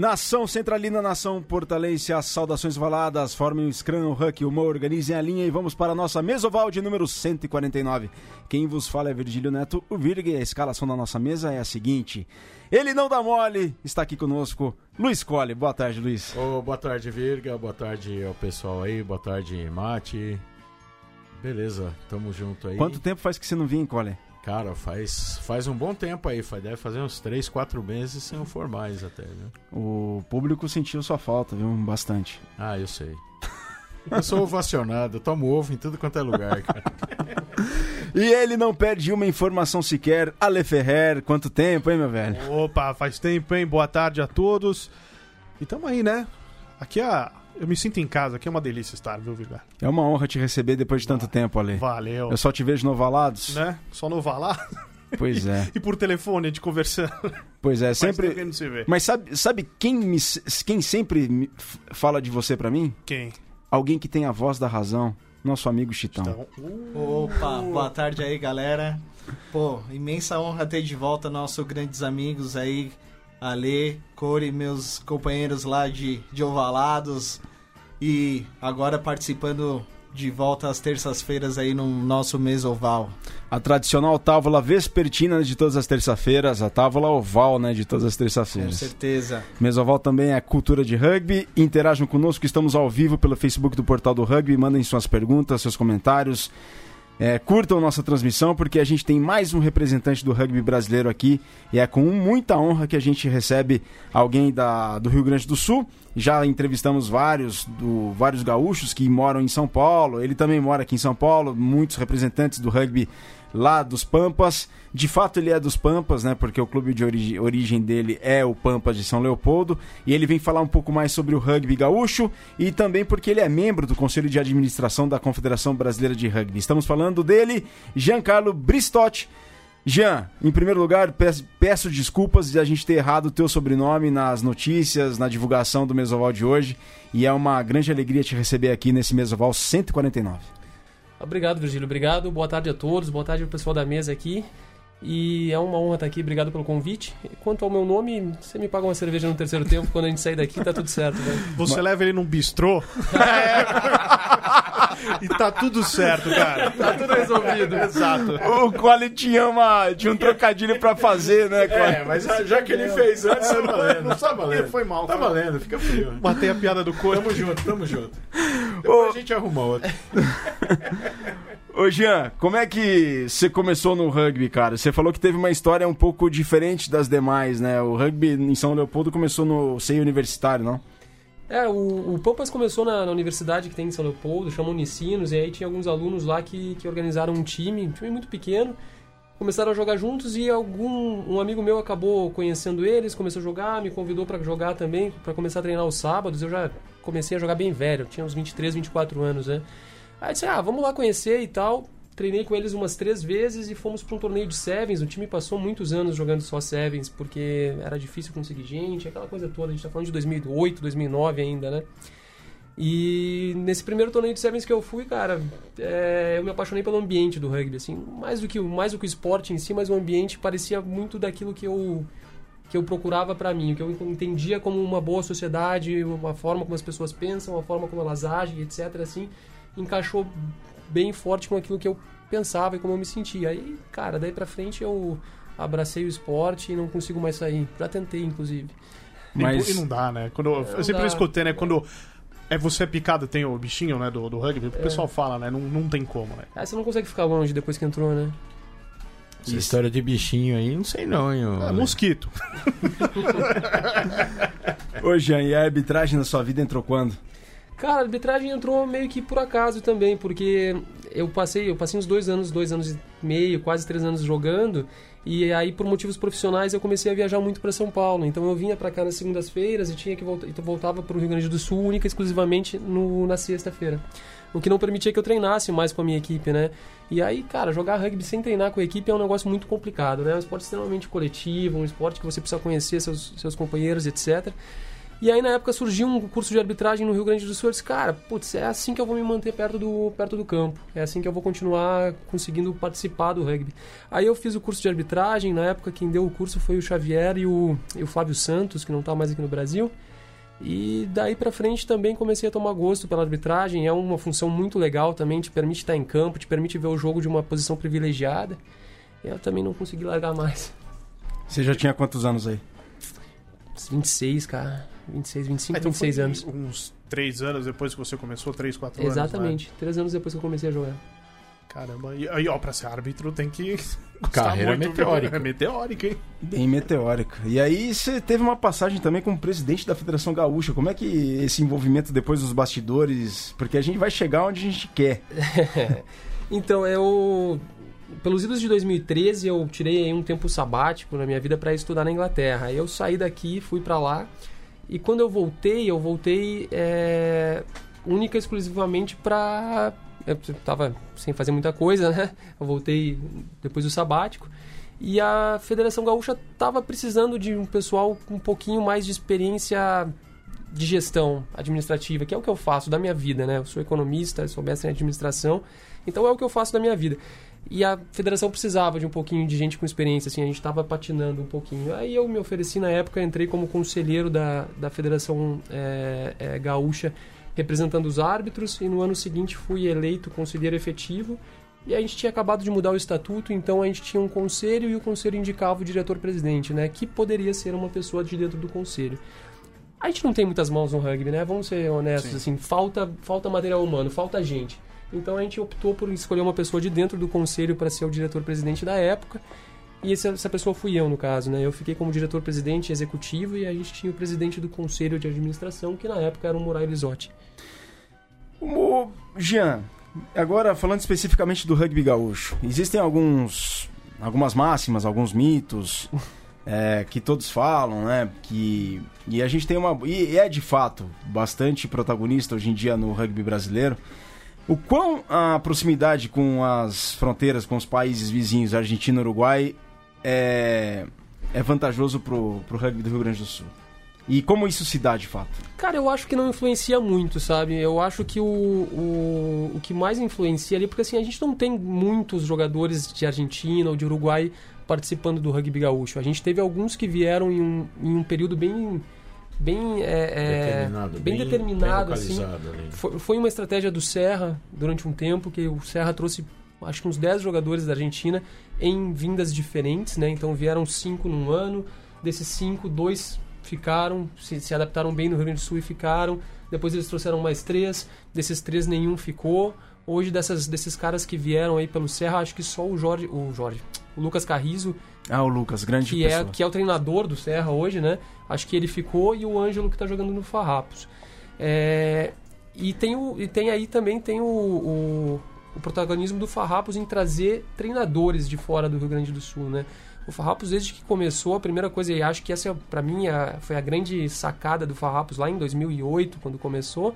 Nação Centralina, Nação Portalense, as saudações valadas, formem o Scrum, o Huck, o Mo, organizem a linha e vamos para a nossa mesoval de número 149. Quem vos fala é Virgílio Neto, o Virg, e a escalação da nossa mesa é a seguinte. Ele não dá mole, está aqui conosco, Luiz Cole. Boa tarde, Luiz. Oh, boa tarde, Virga, boa tarde ao pessoal aí, boa tarde, Mate. Beleza, tamo junto aí. Quanto tempo faz que você não vinha, Cole? Cara, faz, faz um bom tempo aí, deve fazer uns 3, 4 meses sem formais até, viu? O público sentiu sua falta, viu? Bastante. Ah, eu sei. Eu sou ovacionado, eu tomo ovo em tudo quanto é lugar, cara. e ele não perde uma informação sequer. Ale Ferrer, quanto tempo, hein, meu velho? Opa, faz tempo, hein? Boa tarde a todos. E tamo aí, né? Aqui é a eu me sinto em casa, aqui é uma delícia estar, viu, Virgar? É uma honra te receber depois de tanto tempo, Ale. Valeu. Eu só te vejo no Ovalados. Né? Só no Ovalado? Pois é. e por telefone, a gente conversando. Pois é, sempre. Mas, se vê. Mas sabe, sabe quem, me, quem sempre me fala de você para mim? Quem? Alguém que tem a voz da razão. Nosso amigo Chitão. Chitão. Uh. Opa, boa tarde aí, galera. Pô, imensa honra ter de volta nossos grandes amigos aí, Ale, Core, meus companheiros lá de, de Ovalados, e agora participando de volta às terças-feiras aí no nosso mês oval. A tradicional tábua vespertina de todas as terças-feiras, a tábua oval, né, de todas as terças-feiras. Com certeza. Mês oval também é cultura de rugby. Interajam conosco, estamos ao vivo pelo Facebook do Portal do Rugby, mandem suas perguntas, seus comentários. É, curtam nossa transmissão porque a gente tem mais um representante do rugby brasileiro aqui e é com muita honra que a gente recebe alguém da, do Rio Grande do Sul. Já entrevistamos vários, do, vários gaúchos que moram em São Paulo. Ele também mora aqui em São Paulo, muitos representantes do rugby lá dos Pampas. De fato, ele é dos Pampas, né? Porque o clube de origem, dele é o Pampas de São Leopoldo. E ele vem falar um pouco mais sobre o rugby gaúcho e também porque ele é membro do Conselho de Administração da Confederação Brasileira de Rugby. Estamos falando dele, Giancarlo Bristotti. Jean, em primeiro lugar, peço, peço, desculpas de a gente ter errado o teu sobrenome nas notícias, na divulgação do Mesoval de hoje. E é uma grande alegria te receber aqui nesse Mesoval 149. Obrigado, Virgílio. Obrigado. Boa tarde a todos. Boa tarde ao pessoal da mesa aqui. E é uma honra estar aqui, obrigado pelo convite. Quanto ao meu nome, você me paga uma cerveja no terceiro tempo, quando a gente sair daqui, tá tudo certo. Né? Você Mas... leva ele num bistrô e tá tudo certo, cara. Tá tudo resolvido. Exato. O Quali tinha, uma, tinha um trocadilho pra fazer, né, Quali? É, mas já que ele fez antes, tá valendo. Não tá valendo. Foi mal. Tá valendo, fica frio. Matei a piada do corpo. Tamo junto, tamo junto. Depois Ô... a gente arruma outra. Ô Jean, como é que você começou no rugby, cara? Você falou que teve uma história um pouco diferente das demais, né? O rugby em São Leopoldo começou no seio universitário, não? É, o, o Pampas começou na, na, universidade que tem em São Leopoldo, chamam Unicinos, e aí tinha alguns alunos lá que, que organizaram um time, um time muito pequeno, começaram a jogar juntos e algum um amigo meu acabou conhecendo eles, começou a jogar, me convidou para jogar também, para começar a treinar os sábados. Eu já comecei a jogar bem velho, tinha uns 23, 24 anos, né? Aí disse, ah, vamos lá conhecer e tal. Treinei com eles umas três vezes e fomos para um torneio de Sevens. O time passou muitos anos jogando só Sevens, porque era difícil conseguir gente, aquela coisa toda. A gente tá falando de 2008, 2009 ainda, né? E nesse primeiro torneio de Sevens que eu fui, cara, é, eu me apaixonei pelo ambiente do rugby, assim, mais do que mais do que o esporte em si, mas o ambiente parecia muito daquilo que eu que eu procurava para mim, que eu entendia como uma boa sociedade, uma forma como as pessoas pensam, uma forma como elas agem, etc. Assim, encaixou bem forte com aquilo que eu pensava e como eu me sentia. Aí, cara, daí pra frente eu abracei o esporte e não consigo mais sair. Já tentei, inclusive. Mas... E não dá, né? Quando, eu, eu sempre dá. escutei, né? Quando é você é picado, tem o bichinho, né, do, do rugby, o é. pessoal fala, né? Não, não tem como, né? Ah, você não consegue ficar longe depois que entrou, né? Essa história de bichinho aí, não sei não, hein? É, mosquito. Ô, Jean, e a arbitragem na sua vida entrou quando? Cara, a arbitragem entrou meio que por acaso também, porque eu passei, eu passei uns dois anos, dois anos e meio, quase três anos jogando, e aí por motivos profissionais eu comecei a viajar muito para São Paulo. Então eu vinha para cá nas segundas-feiras e tinha que voltar, então voltava para o Rio Grande do Sul única exclusivamente no, na sexta-feira. O que não permitia que eu treinasse mais com a minha equipe, né? E aí, cara, jogar rugby sem treinar com a equipe é um negócio muito complicado, né? É um esporte extremamente coletivo, um esporte que você precisa conhecer seus, seus companheiros, etc. E aí na época surgiu um curso de arbitragem no Rio Grande do Sul. Eu disse, cara, putz, é assim que eu vou me manter perto do, perto do campo. É assim que eu vou continuar conseguindo participar do rugby. Aí eu fiz o curso de arbitragem. Na época quem deu o curso foi o Xavier e o, e o Flávio Santos, que não está mais aqui no Brasil. E daí para frente também comecei a tomar gosto pela arbitragem. É uma função muito legal também, te permite estar em campo, te permite ver o jogo de uma posição privilegiada. E eu também não consegui largar mais. Você já tinha quantos anos aí? 26, cara. 26, 25, Ah, então 26 foi anos. Uns três anos depois que você começou, três, quatro anos. Exatamente. Três anos depois que eu comecei a jogar. né? Caramba, e aí, ó, pra ser árbitro tem que. Carreira muito, viu? meteórica. É meteórica, hein? Bem meteórica. E aí você teve uma passagem também como presidente da Federação Gaúcha. Como é que esse envolvimento depois dos bastidores? Porque a gente vai chegar onde a gente quer. Então, eu. Pelos idos de 2013, eu tirei aí um tempo sabático na minha vida para estudar na Inglaterra. Aí eu saí daqui, fui para lá. E quando eu voltei, eu voltei é, única e exclusivamente para. Eu tava sem fazer muita coisa, né? Eu voltei depois do sabático. E a Federação Gaúcha estava precisando de um pessoal com um pouquinho mais de experiência de gestão administrativa, que é o que eu faço da minha vida, né? Eu sou economista, sou mestre em administração, então é o que eu faço da minha vida. E a federação precisava de um pouquinho de gente com experiência, assim, a gente estava patinando um pouquinho. Aí eu me ofereci na época, entrei como conselheiro da, da Federação é, é, Gaúcha, representando os árbitros, e no ano seguinte fui eleito conselheiro efetivo. E a gente tinha acabado de mudar o estatuto, então a gente tinha um conselho e o conselho indicava o diretor-presidente, né? Que poderia ser uma pessoa de dentro do conselho. A gente não tem muitas mãos no rugby, né? Vamos ser honestos, assim, falta, falta material humano, falta gente. Então a gente optou por escolher uma pessoa de dentro do conselho para ser o diretor-presidente da época. E essa, pessoa fui eu, no caso, né? Eu fiquei como diretor-presidente executivo e a gente tinha o presidente do conselho de administração, que na época era o Murray Lisotti. O Jean, agora falando especificamente do rugby gaúcho, existem alguns, algumas máximas, alguns mitos é, que todos falam, né? Que e a gente tem uma e é de fato bastante protagonista hoje em dia no rugby brasileiro. O quão a proximidade com as fronteiras, com os países vizinhos, Argentina e Uruguai, é, é vantajoso pro, pro rugby do Rio Grande do Sul? E como isso se dá de fato? Cara, eu acho que não influencia muito, sabe? Eu acho que o, o, o que mais influencia ali, porque assim, a gente não tem muitos jogadores de Argentina ou de Uruguai participando do rugby gaúcho. A gente teve alguns que vieram em um, em um período bem bem é, Determinado, bem, bem- determinado bem assim foi, foi uma estratégia do Serra durante um tempo que o Serra trouxe acho que uns 10 jogadores da Argentina em vindas diferentes né? Então vieram cinco num ano. Desses cinco dois ficaram se, se adaptaram bem no Rio Grande do Sul e ficaram. Depois eles trouxeram mais três. Desses três nenhum ficou. Hoje dessas desses caras que vieram aí pelo Serra acho que só o Jorge o Jorge o Lucas Carrizo Ah, o Lucas, grande que é, pessoa. que é o treinador do Serra hoje, né? Acho que ele ficou e o Ângelo que está jogando no Farrapos. É, e, tem o, e tem aí também tem o, o, o protagonismo do Farrapos em trazer treinadores de fora do Rio Grande do Sul, né? O Farrapos, desde que começou, a primeira coisa, e acho que essa, para mim, a- foi a grande sacada do Farrapos lá em 2008, quando começou,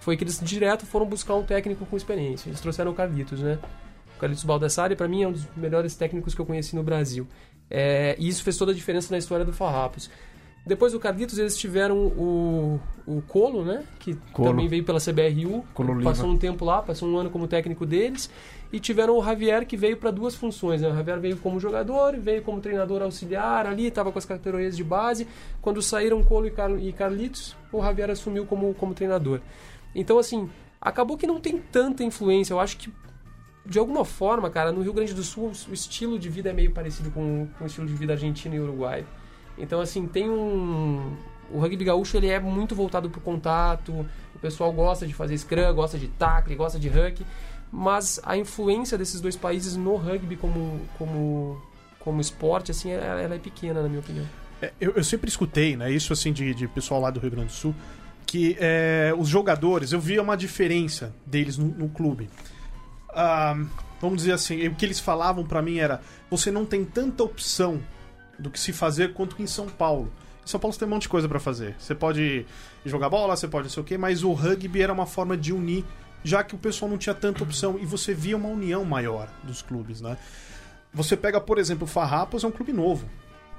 foi que eles direto foram buscar um técnico com experiência. Eles trouxeram o Carlitos, né? O Carlitos Baldassari, para mim, é um dos melhores técnicos que eu conheci no Brasil. É, e isso fez toda a diferença na história do Farrapos. Depois do Carlitos, eles tiveram o, o Colo, né? Que Colo. também veio pela CBRU. Colo passou um tempo lá, passou um ano como técnico deles. E tiveram o Javier, que veio para duas funções. Né? O Javier veio como jogador, veio como treinador auxiliar ali, estava com as categorias de base. Quando saíram Colo e, Car e Carlitos, o Javier assumiu como, como treinador. Então, assim, acabou que não tem tanta influência. Eu acho que de alguma forma, cara, no Rio Grande do Sul o estilo de vida é meio parecido com, com o estilo de vida argentino e uruguaio. Então, assim, tem um. O rugby gaúcho ele é muito voltado pro contato, o pessoal gosta de fazer scrum, gosta de tackle, gosta de huck, mas a influência desses dois países no rugby como, como, como esporte, assim, ela ela é pequena, na minha opinião. É, eu, eu sempre escutei, né? Isso assim de, de pessoal lá do Rio Grande do Sul, que é, os jogadores, eu via uma diferença deles no, no clube. Ah, vamos dizer assim, o que eles falavam pra mim era: você não tem tanta opção do que se fazer quanto em São Paulo. Em São Paulo você tem um monte de coisa pra fazer. Você pode jogar bola, você pode não sei o quê, mas o rugby era uma forma de unir, já que o pessoal não tinha tanta opção e você via uma união maior dos clubes, né? Você pega, por exemplo, o Farrapos, é um clube novo.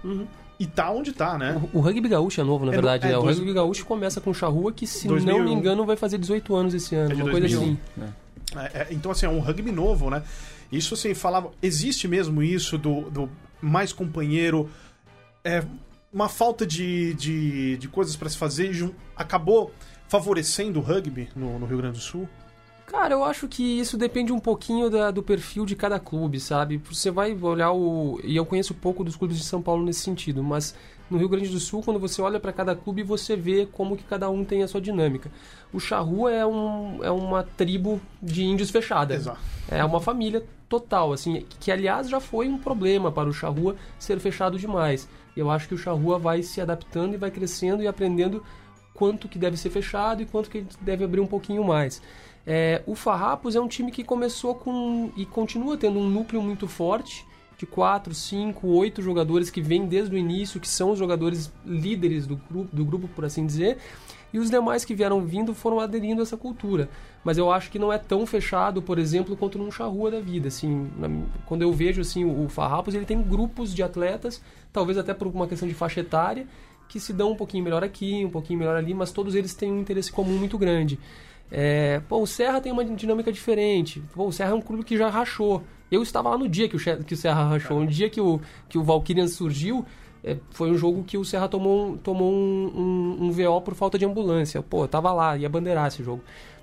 Uhum. e tá onde tá, né? O, o rugby gaúcho é novo, na É verdade, é né? O dois- rugby gaúcho começa com charrua, que se 2001. não me engano vai fazer 18 anos esse ano, É uma coisa 2001. assim. É, é, então, assim, é um rugby novo, né? Isso, assim, falava... Existe mesmo isso do, do mais companheiro... É uma falta de, de, de coisas pra se fazer acabou favorecendo o rugby no, no Rio Grande do Sul? Cara, eu acho que isso depende um pouquinho da- do perfil de cada clube, sabe? Você vai olhar o. E eu conheço pouco dos clubes de São Paulo nesse sentido, mas no Rio Grande do Sul, quando você olha para cada clube, você vê como que cada um tem a sua dinâmica. O Charrua é, um, é uma tribo de índios fechada. Exato. É uma família total, assim, que aliás já foi um problema para o Charrua ser fechado demais. Eu acho que o Charrua vai se adaptando e vai crescendo e aprendendo quanto que deve ser fechado e quanto que deve abrir um pouquinho mais. É, o Farrapos é um time que começou com e continua tendo um núcleo muito forte de 4, 5, 8 jogadores que vêm desde o início, que são os jogadores líderes do grupo, do grupo, por assim dizer, e os demais que vieram vindo foram aderindo a essa cultura. Mas eu acho que não é tão fechado, por exemplo, quanto num charrua da vida. Assim, na- quando eu vejo assim, o Farrapos, ele tem grupos de atletas, talvez até por uma questão de faixa etária, que se dão um pouquinho melhor aqui, um pouquinho melhor ali, mas todos eles têm um interesse comum muito grande. É, pô, o Serra tem uma dinâmica diferente. Pô, o Serra é um clube que já rachou. Eu estava lá no dia que o, que o Serra rachou. No dia que o, que o Valkyrian surgiu, é, foi um jogo que o Serra tomou, um- tomou um, um, um VO por falta de ambulância. Pô, eu tava lá, ia bandeirar esse jogo.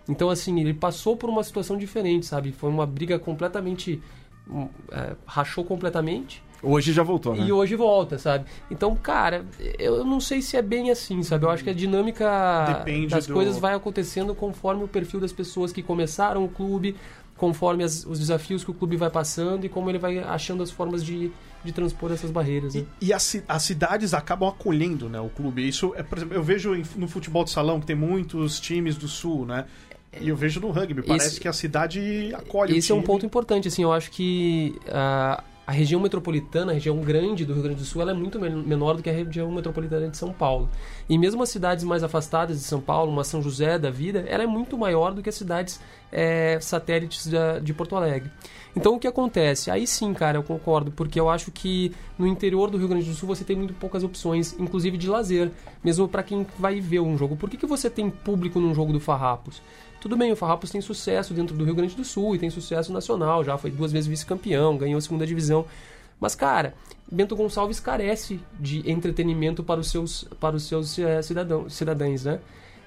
Então, assim, ele passou por uma situação diferente, sabe? Foi uma briga completamente. hum, é, rachou completamente. Hoje já voltou, né? E hoje volta, sabe? Então, cara, eu não sei se é bem assim, sabe? Eu acho que a dinâmica Depende das do- coisas vai acontecendo conforme o perfil das pessoas que começaram o clube, conforme as- os desafios que o clube vai passando e como ele vai achando as formas de, de transpor essas barreiras. Né? E, e as, as cidades acabam acolhendo né, o clube. Isso é, por exemplo, eu vejo no futebol de salão que tem muitos times do sul, né? E eu vejo no rugby, parece que a cidade acolhe Esse é um ponto importante, assim, eu acho que ah, a região metropolitana, a região grande do Rio Grande do Sul, ela é muito men- menor do que a região metropolitana de São Paulo. E mesmo as cidades mais afastadas de São Paulo, uma São José da vida, ela é muito maior do que as cidades eh, satélites da- de Porto Alegre. Então o que acontece? Aí sim, cara, eu concordo, porque eu acho que no interior do Rio Grande do Sul você tem muito poucas opções, inclusive de lazer, mesmo para quem vai ver um jogo. Por que, que você tem público num jogo do Farrapos? Tudo bem, o Farrapos tem sucesso dentro do Rio Grande do Sul e tem sucesso nacional, já foi duas vezes vice-campeão, ganhou a segunda divisão. Mas, cara, Bento Gonçalves carece de entretenimento para os seus, para os seus eh, cidadão, cidadãos, né?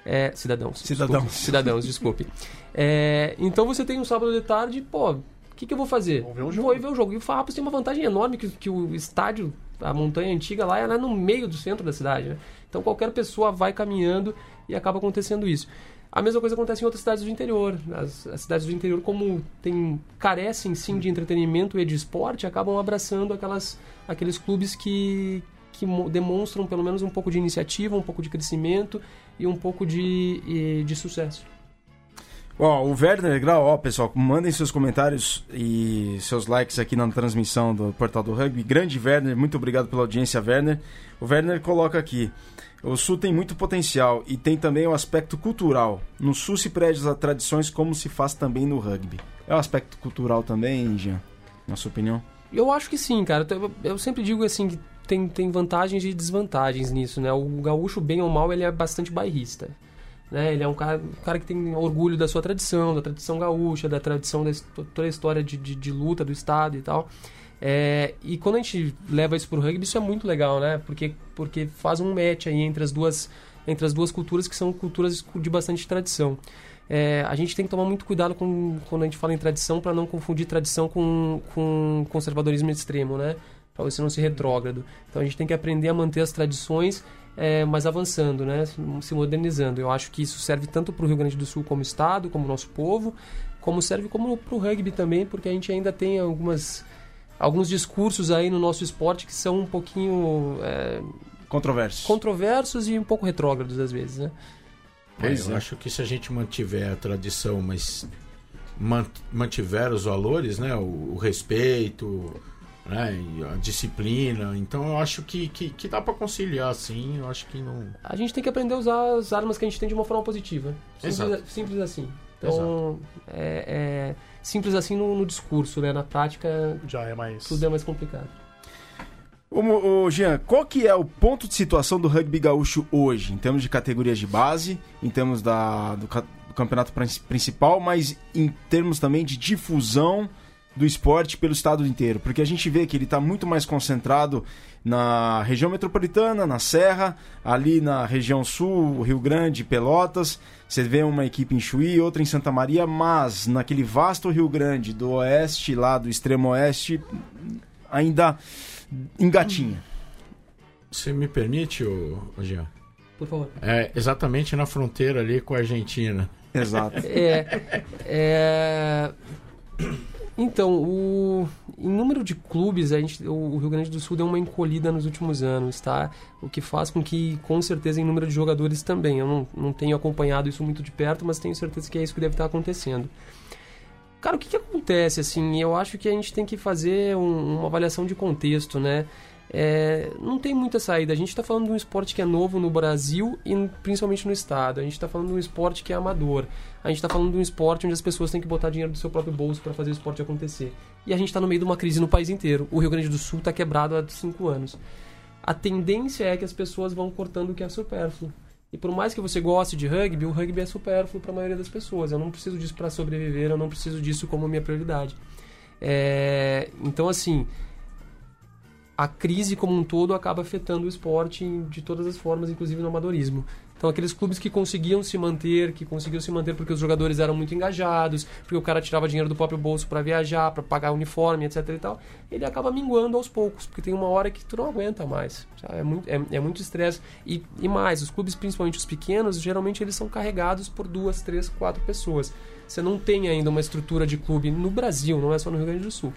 É, cidadãos. Cidadãos. Desculpe, cidadãos, desculpe. É, então você tem um sábado de tarde, pô, o que, que eu vou fazer? Vou ver o jogo. Vou ir ver o jogo. E o Farrapos tem uma vantagem enorme que, que o estádio, a montanha antiga lá, ela é no meio do centro da cidade, né? Então qualquer pessoa vai caminhando e acaba acontecendo isso. A mesma coisa acontece em outras cidades do interior. As, as cidades do interior, como tem, carecem sim de entretenimento e de esporte, acabam abraçando aquelas, aqueles clubes que, que mo- demonstram pelo menos um pouco de iniciativa, um pouco de crescimento e um pouco de, de sucesso. Ó, o Werner Grau, ó, pessoal, mandem seus comentários e seus likes aqui na transmissão do Portal do Rugby. Grande Werner, muito obrigado pela audiência, Werner. O Werner coloca aqui: o Sul tem muito potencial e tem também o aspecto cultural. No Sul se preze as tradições como se faz também no rugby. É um aspecto cultural também, Jean? Na sua opinião? Eu acho que sim, cara. Eu, sempre digo assim que tem, tem vantagens e desvantagens nisso, né? O gaúcho, bem ou mal, ele é bastante bairrista. Né? Ele é um cara, um cara que tem orgulho da sua tradição, da tradição gaúcha, da tradição da toda a história de, de, de luta do estado e tal. É, e quando a gente leva isso pro rugby, isso é muito legal, né? Porque, porque faz um match aí entre as duas entre as duas culturas que são culturas de bastante tradição. É, a gente tem que tomar muito cuidado com, quando a gente fala em tradição para não confundir tradição com, com conservadorismo extremo, né? Para você não ser retrógrado. Então a gente tem que aprender a manter as tradições, é, mas avançando, né? Se modernizando. Eu acho que isso serve tanto para o Rio Grande do Sul como estado, como nosso povo, como serve como para o rugby também, porque a gente ainda tem algumas alguns discursos aí no nosso esporte que são um pouquinho é, Controverso. controversos e um pouco retrógrados às vezes, né? Pois eu é. acho que se a gente mantiver a tradição, mas man- mantiver os valores, né? O, o respeito, né? e a disciplina. Então eu acho que, que, que dá para conciliar, sim. Eu acho que não. A gente tem que aprender a usar as armas que a gente tem de uma forma positiva. Simples, Exato. simples assim. Então, é, é simples assim no, no discurso, né? Na prática, Já é mais. tudo é mais complicado. Ô, ô, Jean, qual que é o ponto de situação do rugby gaúcho hoje, em termos de categorias de base, em termos da, do, do campeonato prin- principal, mas em termos também de difusão do esporte pelo estado inteiro? Porque a gente vê que ele está muito mais concentrado na região metropolitana, na Serra, ali na região sul, Rio Grande, Pelotas. Você vê uma equipe em Chuí, outra em Santa Maria, mas naquele vasto Rio Grande do oeste, lá do extremo oeste, ainda engatinha. Se me permite, ô, ô Jean? Por favor. É exatamente na fronteira ali com a Argentina. Exato. É, é... Então, o... em número de clubes, a gente... o Rio Grande do Sul deu uma encolhida nos últimos anos, tá? O que faz com que, com certeza, em número de jogadores também. Eu não, não tenho acompanhado isso muito de perto, mas tenho certeza que é isso que deve estar acontecendo. Cara, o que, que acontece, assim? Eu acho que a gente tem que fazer um- uma avaliação de contexto, né? É, não tem muita saída. A gente está falando de um esporte que é novo no Brasil e principalmente no estado. A gente está falando de um esporte que é amador. A gente está falando de um esporte onde as pessoas têm que botar dinheiro do seu próprio bolso para fazer o esporte acontecer. E a gente está no meio de uma crise no país inteiro. O Rio Grande do Sul está quebrado há cinco anos. A tendência é que as pessoas vão cortando o que é supérfluo. E por mais que você goste de rugby, o rugby é supérfluo para a maioria das pessoas. Eu não preciso disso para sobreviver, eu não preciso disso como minha prioridade. É, então, assim, a crise como um todo acaba afetando o esporte de todas as formas, inclusive no amadorismo. Então, aqueles clubes que conseguiam se manter, que conseguiam se manter porque os jogadores eram muito engajados, porque o cara tirava dinheiro do próprio bolso para viajar, para pagar uniforme, etc e tal, ele acaba minguando aos poucos, porque tem uma hora que tu não aguenta mais. sabe? É muito é, é estresse. E, e mais, os clubes, principalmente os pequenos, geralmente eles são carregados por duas, três, quatro pessoas. Você não tem ainda uma estrutura de clube no Brasil, não é só no Rio Grande do Sul.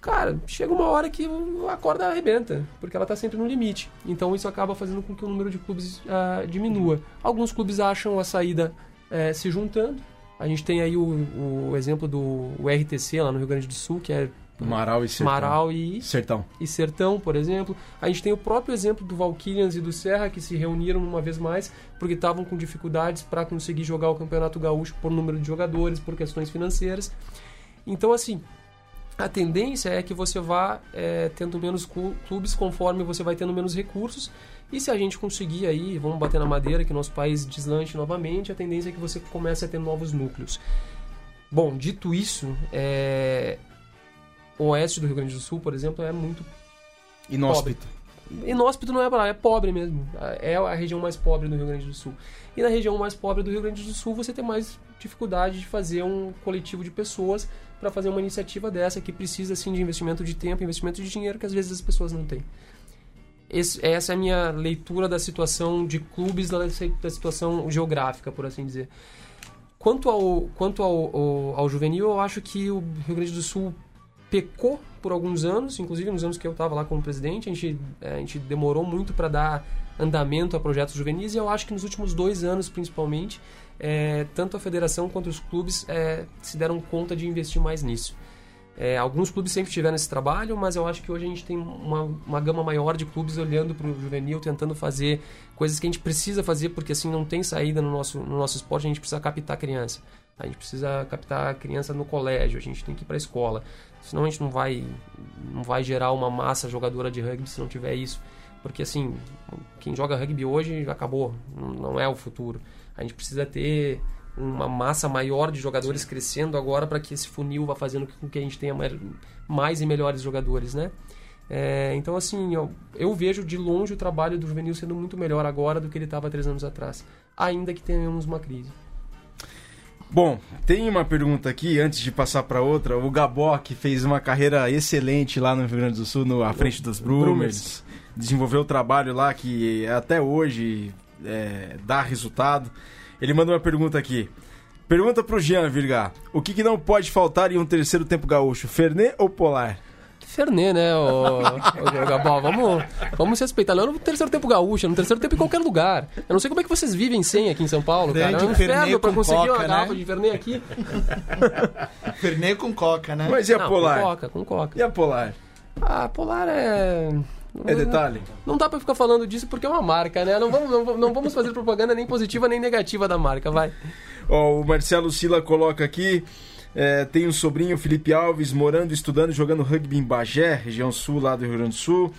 Cara, chega uma hora que a corda arrebenta, porque ela está sempre no limite. Então isso acaba fazendo com que o número de clubes ah, diminua. Alguns clubes acham a saída eh, se juntando. A gente tem aí o, o exemplo do RTC lá no Rio Grande do Sul, que é Marau e Sertão. Marau e, Sertão. e Sertão, por exemplo. A gente tem o próprio exemplo do Valkyrians e do Serra, que se reuniram uma vez mais porque estavam com dificuldades para conseguir jogar o Campeonato Gaúcho por número de jogadores, por questões financeiras. Então, assim, a tendência é que você vá é, tendo menos clu- clubes conforme você vai tendo menos recursos. E se a gente conseguir aí, vamos bater na madeira, que nosso país deslanche novamente, a tendência é que você comece a ter novos núcleos. Bom, dito isso, é, o oeste do Rio Grande do Sul, por exemplo, é muito Inóspito. Inóspito não é é pobre mesmo. É a região mais pobre do Rio Grande do Sul. E na região mais pobre do Rio Grande do Sul você tem mais dificuldade de fazer um coletivo de pessoas para fazer uma iniciativa dessa que precisa assim de investimento de tempo, investimento de dinheiro que às vezes as pessoas não têm. Esse- essa é a minha leitura da situação de clubes, da, da situação geográfica, por assim dizer. Quanto ao, quanto ao, ao, ao juvenil, eu acho que o Rio Grande do Sul pecou por alguns anos, inclusive nos anos que eu estava lá como presidente, a gente, a gente demorou muito para dar andamento a projetos juvenis e eu acho que nos últimos dois anos, principalmente, eh, tanto a federação quanto os clubes eh, se deram conta de investir mais nisso. Eh, alguns clubes sempre tiveram esse trabalho, mas eu acho que hoje a gente tem uma, uma gama maior de clubes olhando para o juvenil, tentando fazer coisas que a gente precisa fazer, porque assim não tem saída no nosso, no nosso esporte, a gente precisa captar criança. A gente precisa captar a criança no colégio, a gente tem que ir para a escola. Senão a gente não vai, não vai gerar uma massa jogadora de rugby se não tiver isso. Porque assim, quem joga rugby hoje acabou, não é o futuro. A gente precisa ter uma massa maior de jogadores crescendo agora para que esse funil vá fazendo com que a gente tenha mais, mais e melhores jogadores, né? É, então, assim, eu, eu vejo de longe o trabalho do juvenil sendo muito melhor agora do que ele estava três anos atrás, ainda que tenhamos uma crise. Bom, tem uma pergunta aqui, antes de passar para outra. O Gabó, que fez uma carreira excelente lá no Rio Grande do Sul, no, à frente dos Brumers, desenvolveu o trabalho lá que até hoje é, dá resultado. Ele mandou uma pergunta aqui. Pergunta pro Jean Virgar. O que, que não pode faltar em um terceiro tempo gaúcho? Fernet ou Polar? Fernet, né, ô, ô Gabal? Vamos, vamos se respeitar. Não no terceiro tempo gaúcho, no terceiro tempo em qualquer lugar. Eu não sei como é que vocês vivem sem aqui em São Paulo, cara. É um inferno pra com conseguir coca, uma né? garrafa de Fernet aqui. Fernet com coca, né? Mas e a não, Polar? com coca, com coca. E a Polar? Ah, Polar é... É detalhe? Não dá pra ficar falando disso porque é uma marca, né? Não vamos, não, não vamos fazer propaganda nem positiva nem negativa da marca, vai. Ó, o Marcelo Sila coloca aqui. É, tem um sobrinho, Felipe Alves, morando, estudando, jogando rugby em Bagé, região sul lá do Rio Grande do Sul.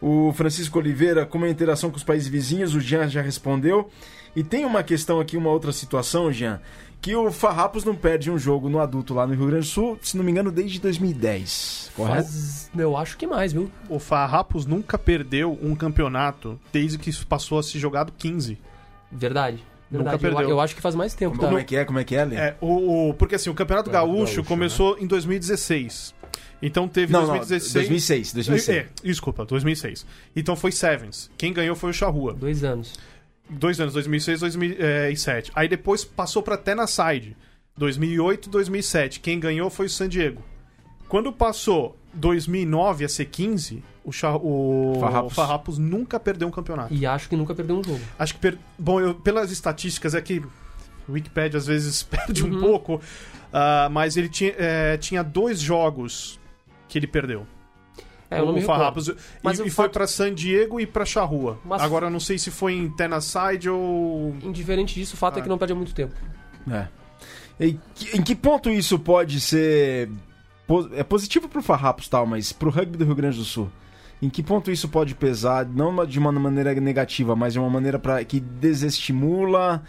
O Francisco Oliveira, como é a interação com os países vizinhos, o Jean já respondeu. E tem uma questão aqui, uma outra situação, Jean, que o Farrapos não perde um jogo no adulto lá no Rio Grande do Sul, se não me engano, desde 2010. Correto? Faz, eu acho que mais, viu? O Farrapos nunca perdeu um campeonato desde que passou a se jogado 15. Verdade. Nunca Verdade. Eu- perdeu. Eu, acho que faz mais tempo, Como tá? é que é? Como é que é, Lê? É, o, o- porque assim, o Campeonato Campeonato Gaúcho, Gaúcho, começou em 2016. Então teve Não, não, 2016. 2006, 2006. É, desculpa, 2006. Então foi Sevens. Quem ganhou foi o Charrua. Dois anos. Dois anos, 2006 2007. Aí depois passou pra Tenaside. 2008 2007. Quem ganhou foi o San Diego. Quando passou 2009 a ser 15, o, Char... o Farrapos. Farrapos nunca perdeu um campeonato. E acho que nunca perdeu um jogo. Acho que. Per... Bom, eu- pelas estatísticas é que o Wikipedia às vezes perde um Uhum. pouco, ah, mas ele tinha, é, tinha dois jogos que ele perdeu. É, o. Farrapos. Mas e e foi fato- pra San Diego e pra Charrua. Mas- Agora eu não sei se foi em Tennessee ou. Indiferente disso, o fato Ah. é que não perde há muito tempo. É. Em que, em que ponto isso pode ser. É positivo pro Farrapos tal, mas pro rugby do Rio Grande do Sul? Em que ponto isso pode pesar, não de uma maneira negativa, mas de uma maneira pra, que desestimula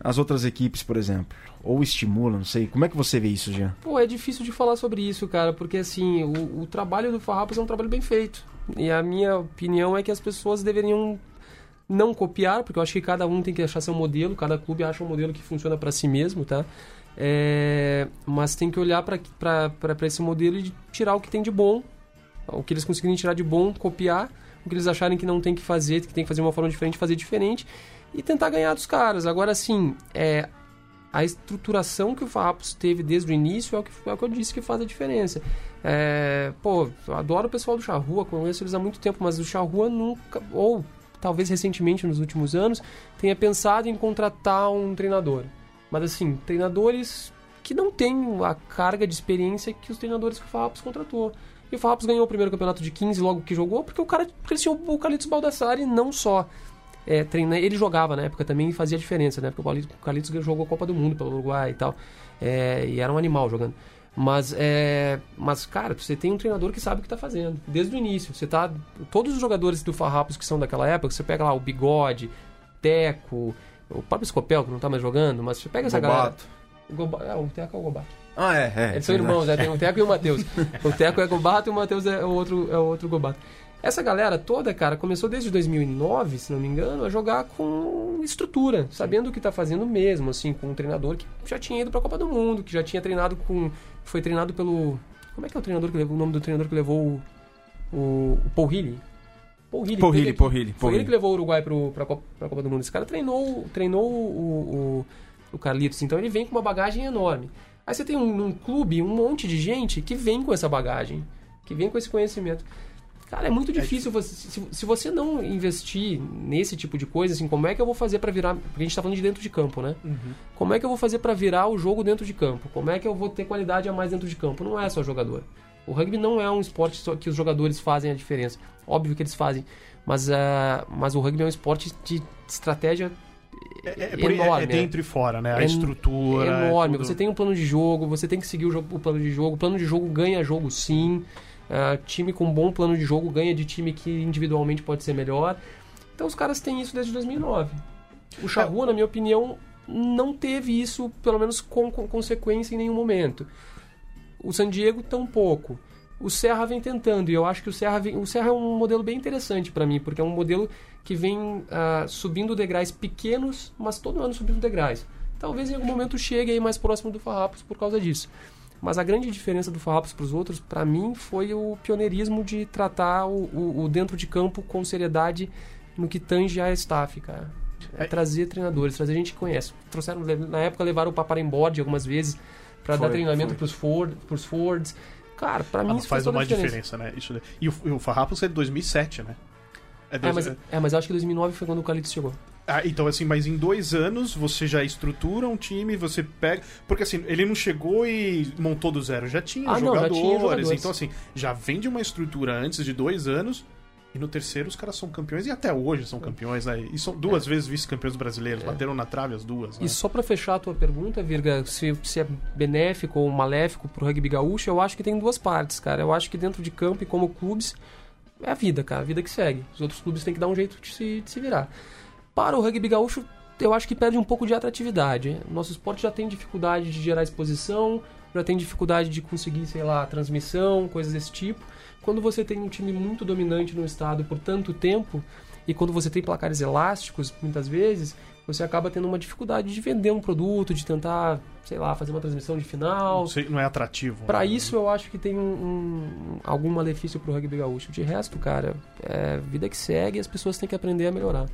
as outras equipes, por exemplo? Ou estimula, não sei. Como é que você vê isso, Jean? Pô, é difícil de falar sobre isso, cara, porque assim, o, o trabalho do Farrapos é um trabalho bem feito. E a minha opinião é que as pessoas deveriam não copiar, porque eu acho que cada um tem que achar seu modelo, cada clube acha um modelo que funciona para si mesmo, tá? É, mas tem que olhar para esse modelo e tirar o que tem de bom, o que eles conseguirem tirar de bom, copiar, o que eles acharem que não tem que fazer, que tem que fazer de uma forma diferente, fazer diferente e tentar ganhar dos caras. Agora, assim, é, a estruturação que o Farrapos teve desde o início é o que, é o que eu disse que faz a diferença. É, pô, eu adoro o pessoal do Charrua, conheço eles há muito tempo, mas o Charrua nunca, ou talvez recentemente nos últimos anos, tenha pensado em contratar um treinador. Mas assim, treinadores que não têm a carga de experiência que os treinadores que o Farrapos contratou. E o Farrapos ganhou o primeiro campeonato de 15 logo que jogou, porque o cara tinham o Carlitos Baldassari não só é, treina, ele jogava na época também e fazia diferença, né? Porque o Carlitos, o Carlitos jogou a Copa do Mundo pelo Uruguai e tal. É, e era um animal jogando. Mas, é, mas, cara, você tem um treinador que sabe o que tá fazendo. Desde o início. Você tá. Todos os jogadores do Farrapos que são daquela época, você pega lá o Bigode, Teco, o próprio Scopel, que não tá mais jogando, mas você pega essa galera. Gobato. O, Goba, é, o Teco é o Gobato. Ah, é, é. Eles são irmãos, né? Tem o Teco e o Matheus. O Teco é Gobato e o Matheus é o outro, é o outro Gobato. Essa galera toda, cara, começou desde 2009, se não me engano, a jogar com estrutura, sabendo o que tá fazendo mesmo, assim, com um treinador que já tinha ido pra Copa do Mundo, que já tinha treinado com. Foi treinado pelo. Como é que é o treinador que levou o nome do treinador que levou o. O, o Paul Healy? Paul Healy. Paul Healy. Paul Healy, Paul Foi ele Healy. que levou o Uruguai pro, pra, Copa, Copa do Mundo. Esse cara treinou, treinou o, o, o Carlitos, então ele vem com uma bagagem enorme. Aí você tem um, um clube, um monte de gente que vem com essa bagagem, que vem com esse conhecimento. Cara, é muito difícil você. Se, se você não investir nesse tipo de coisa, assim, como é que eu vou fazer pra virar. Porque a gente tá falando de dentro de campo, né? Como é que eu vou fazer pra virar o jogo dentro de campo? Como é que eu vou ter qualidade a mais dentro de campo? Não é só jogador. O rugby não é um esporte que os jogadores fazem a diferença. Óbvio que eles fazem. Mas, ah, mas o rugby é um esporte de estratégia É, é, por- é- enorme. é dentro e fora, né? A É estrutura. é enorme. Você tem um plano de jogo, você tem que seguir o, jogo- o plano de jogo. O plano de jogo ganha jogo sim. Ah, time com bom plano de jogo ganha de time que individualmente pode ser melhor. Então os caras têm isso desde 2009. O Charrua, na minha opinião, não teve isso, pelo menos com, com consequência em nenhum momento. O San Diego tampouco. O Serra vem tentando, e eu acho que o Serra, vem, o Serra é um modelo bem interessante para mim, porque é um modelo que vem ah, subindo degraus pequenos, mas todo ano subindo degraus. Talvez em algum momento chegue aí mais próximo do Farrapos por causa disso. Mas a grande diferença do Farrapos para os outros, para mim, foi o pioneirismo de tratar o, o- o dentro de campo com seriedade no que tange a staff, cara. É É. trazer treinadores, trazer gente que conhece. Trouxeram, na época levaram o Paparemborde algumas vezes para dar treinamento para os Ford, pros Fords. Cara, para Ah, mim isso faz uma diferença, né? Isso, e, o, e o Farrapos é de 2007, né? É É dois- mas, é, mas eu acho que 2009 foi quando o Carlitos chegou. Ah, então assim, mas em dois anos você já estrutura um time, você pega. Porque assim, ele não chegou e montou do zero, já tinha, Ah, não, já jogadores, tinha jogadores. Então, assim, já vem de uma estrutura antes de dois anos E no terceiro os caras são campeões e até hoje são campeões, né? E são duas vezes vice-campeões brasileiros, bateram na trave as duas. Né? E só pra fechar a tua pergunta, Virga, se, se é benéfico ou maléfico pro rugby gaúcho, eu acho que tem duas partes, cara. Eu acho que dentro de campo e como clubes, é a vida, cara, a vida que segue. Os outros clubes têm que dar um jeito de se, de se virar. Para o rugby gaúcho, eu acho que perde um pouco de atratividade. Nosso esporte já tem dificuldade de gerar exposição, já tem dificuldade de conseguir, sei lá, transmissão, coisas desse tipo. Quando você tem um time muito dominante no estado por tanto tempo, e quando você tem placares elásticos, muitas vezes, você acaba tendo uma dificuldade de vender um produto, de tentar, sei lá, fazer uma transmissão de final. Não, sei, não é atrativo. Para né? isso eu acho que tem um, um, algum malefício pro rugby gaúcho. De resto, cara, é vida que segue e as pessoas têm que aprender a melhorar.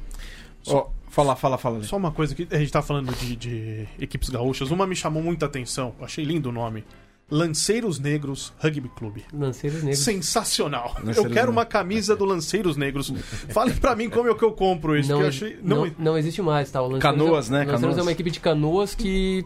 Ó, fala, fala, fala. Só uma coisa que a gente tá falando de, de equipes gaúchas, uma me chamou muita atenção, achei lindo o nome. Lanceiros Negros Rugby Clube. Lanceiros Negros. Sensacional. Lanceiros eu quero Negros. uma camisa do Lanceiros Negros. Fale pra mim como é que eu compro isso, Não, que eu achei... não, Não, não existe mais, tá? O Lanceiros Canoas, é, né? Lanceiros Canoas. é uma equipe de canoas que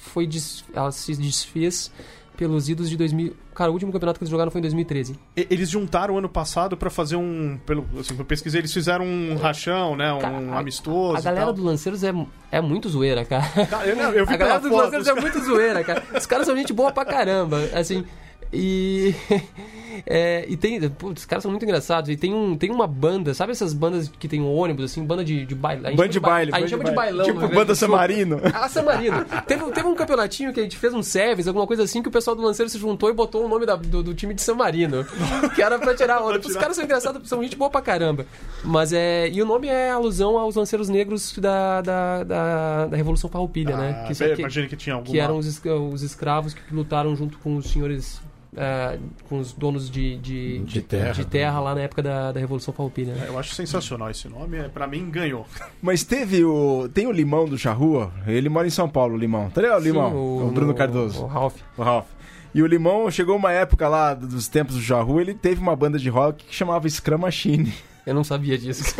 foi des- ela se desfez pelos idos de 2000. Cara, o último campeonato que eles jogaram foi em 2013. E- Eles juntaram ano passado pra fazer um. Pelo, assim, eu pesquisei, eles fizeram um rachão, né? Um Cara, a- amistoso. A e galera tal. do Lanceiros é, é muito zoeira, cara. Cara, eu, não, eu vi A galera pela dos foto, Lanceiros os é muito zoeira, cara. Os caras são gente boa pra caramba, assim. E. é, e tem. Putz, os caras são muito engraçados. E tem, um, tem uma banda, sabe essas bandas que tem um ônibus, assim, banda de, de baile? A gente chama de baile. A gente chama de baile. bailão. Tipo Rio banda. Samarino. Ah, San Marino. teve, teve um campeonatinho que a gente fez um Sevens, alguma coisa assim, que o pessoal do Lanceiro se juntou e botou o nome da- do, do time de San Marino. Que era pra tirar onda. Os caras são engraçados, são gente boa pra caramba. Mas é. E o nome é alusão aos lanceiros negros da, da, da, da Revolução Farroupilha, né? Ah, Que, bem, que, imagina que tinha alguma... que eram os, os escravos que lutaram junto com os senhores. É, com os donos de, de, De terra. de terra lá na época da, da Revolução Farroupilha. né? É, Eu acho sensacional esse nome, é, pra mim ganhou. Mas teve o. Tem o Limão do Charrua. Ele mora em São Paulo, o Limão. Tá ligado, o Limão? Sim, o, Bruno Cardoso. O Ralph. O Ralph. E o Limão chegou uma época lá dos tempos do Charrua, ele teve uma banda de rock que chamava Scrum Machine. Eu não sabia disso.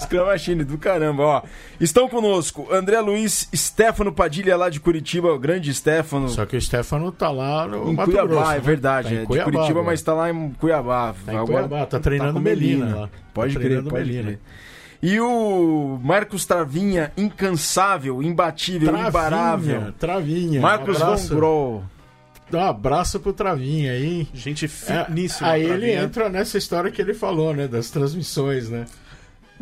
Scrum Machine do caramba, ó. Estão conosco André Luiz, Stefano Padilha lá de Curitiba, o grande Stefano. Só que o Stefano tá lá no Em Mato Cuiabá, Grosso, é né? verdade. Tá em é de Cuiabá Curitiba, agora. mas tá lá em Cuiabá. Tá em Cuiabá, tá treinando com Melina lá. Pode Tá crer, pode Melina. crer. E o Marcos Travinha, incansável, imbatível, imparável. Travinha. Marcos um Von Grohl. Dá um abraço pro Travinha aí. Gente É, finíssima. aí ele entra nessa história que ele falou, né? Das transmissões, né?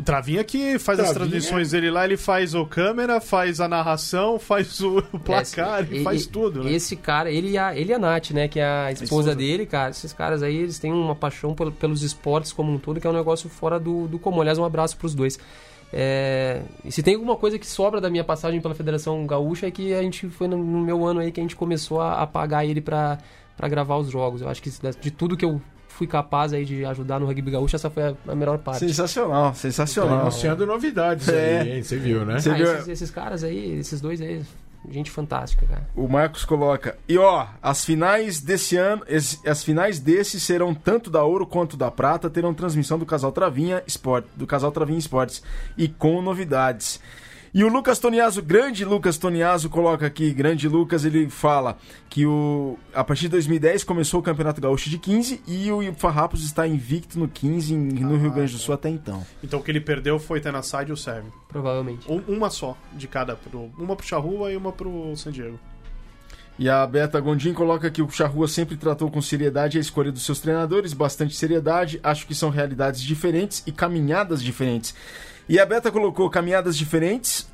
Travinha que faz as Travinha. transmissões dele lá, ele faz o câmera, faz a narração, faz o o placar, Esse- ele faz tudo, né? Esse cara, ele e, a, ele e a Nath, né? Que é a esposa, esposa. dele, cara. Esses caras aí, eles têm uma paixão pel- pelos esportes como um todo, que é um negócio fora do, do comum. Aliás, um abraço pros dois. É, e se tem alguma coisa que sobra da minha passagem pela Federação Gaúcha é que a gente foi no, no meu ano aí que a gente começou a, a pagar ele pra, pra gravar os jogos. Eu acho que de tudo que eu fui capaz aí de ajudar no Rugby Gaúcho, essa foi a, a melhor parte. Sensacional, sensacional. anunciando novidades É. aí, hein? Você viu, né? Você Ah, viu- esses, esses caras aí, esses dois aí, gente fantástica, cara. O Marcos coloca. E ó, as finais desse ano, as finais desse serão tanto da ouro quanto da prata, terão transmissão do Casal Travinha Sport, do Casal Travinha Esportes e com novidades. E o Lucas Toniaso, grande Lucas Toniaso, coloca aqui, grande Lucas, ele fala que o a partir de 2010 começou o Campeonato Gaúcho de 15 e o Farrapos está invicto no 15 em- no Rio Grande do Sul até então. Então o que ele perdeu foi Tennesside e o Seven. Provavelmente. Um- uma só de cada. Pro, uma pro Charrua e uma pro San Diego. E a Beta Gondim coloca que o Charrua sempre tratou com seriedade a escolha dos seus treinadores, bastante seriedade. Acho que são realidades diferentes e caminhadas diferentes. E a Beta colocou caminhadas diferentes.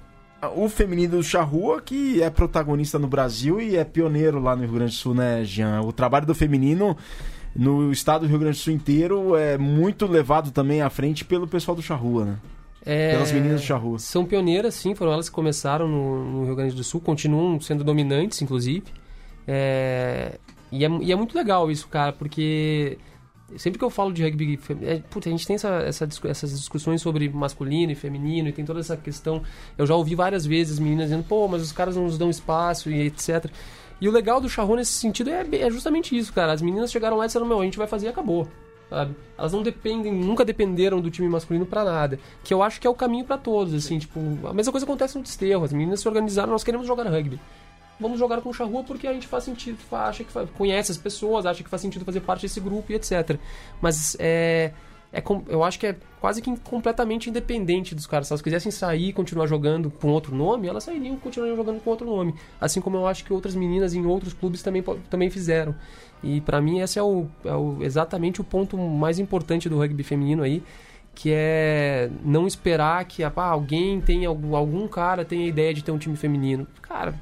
O feminino do Charrua, que é protagonista no Brasil e é pioneiro lá no Rio Grande do Sul, né, Jean? O trabalho do feminino no estado do Rio Grande do Sul inteiro é muito levado também à frente pelo pessoal do Charrua, né? É, Pelas meninas do Charrua. São pioneiras, sim, foram elas que começaram no, no Rio Grande do Sul, continuam sendo dominantes, inclusive. É, e, é, e é muito legal isso, cara, porque sempre que eu falo de rugby, é, puta, a gente tem essa, essa essas discussões sobre masculino e feminino, e tem toda essa questão. Eu já ouvi várias vezes meninas dizendo, pô, mas os caras não nos dão espaço e etc. E o legal do Charron nesse sentido é, é justamente isso, cara. As meninas chegaram lá e disseram, meu, a gente vai fazer e acabou. Sabe? Elas não dependem, nunca dependeram do time masculino pra nada. Que eu acho que é o caminho pra todos, assim, tipo, a mesma coisa acontece no desterro. As meninas se organizaram, nós queremos jogar rugby. Vamos jogar com o Charrua porque a gente faz sentido, acha que conhece as pessoas, acha que faz sentido fazer parte desse grupo e etc. Mas é, é eu acho que é quase que completamente independente dos caras. Se elas quisessem sair e continuar jogando com outro nome, elas sairiam e continuariam jogando com outro nome. Assim como eu acho que outras meninas em outros clubes também, também fizeram. E para mim esse é, o, é o, exatamente o ponto mais importante do rugby feminino aí, que é não esperar que ah, alguém tenha algum, algum cara tenha a ideia de ter um time feminino. Cara,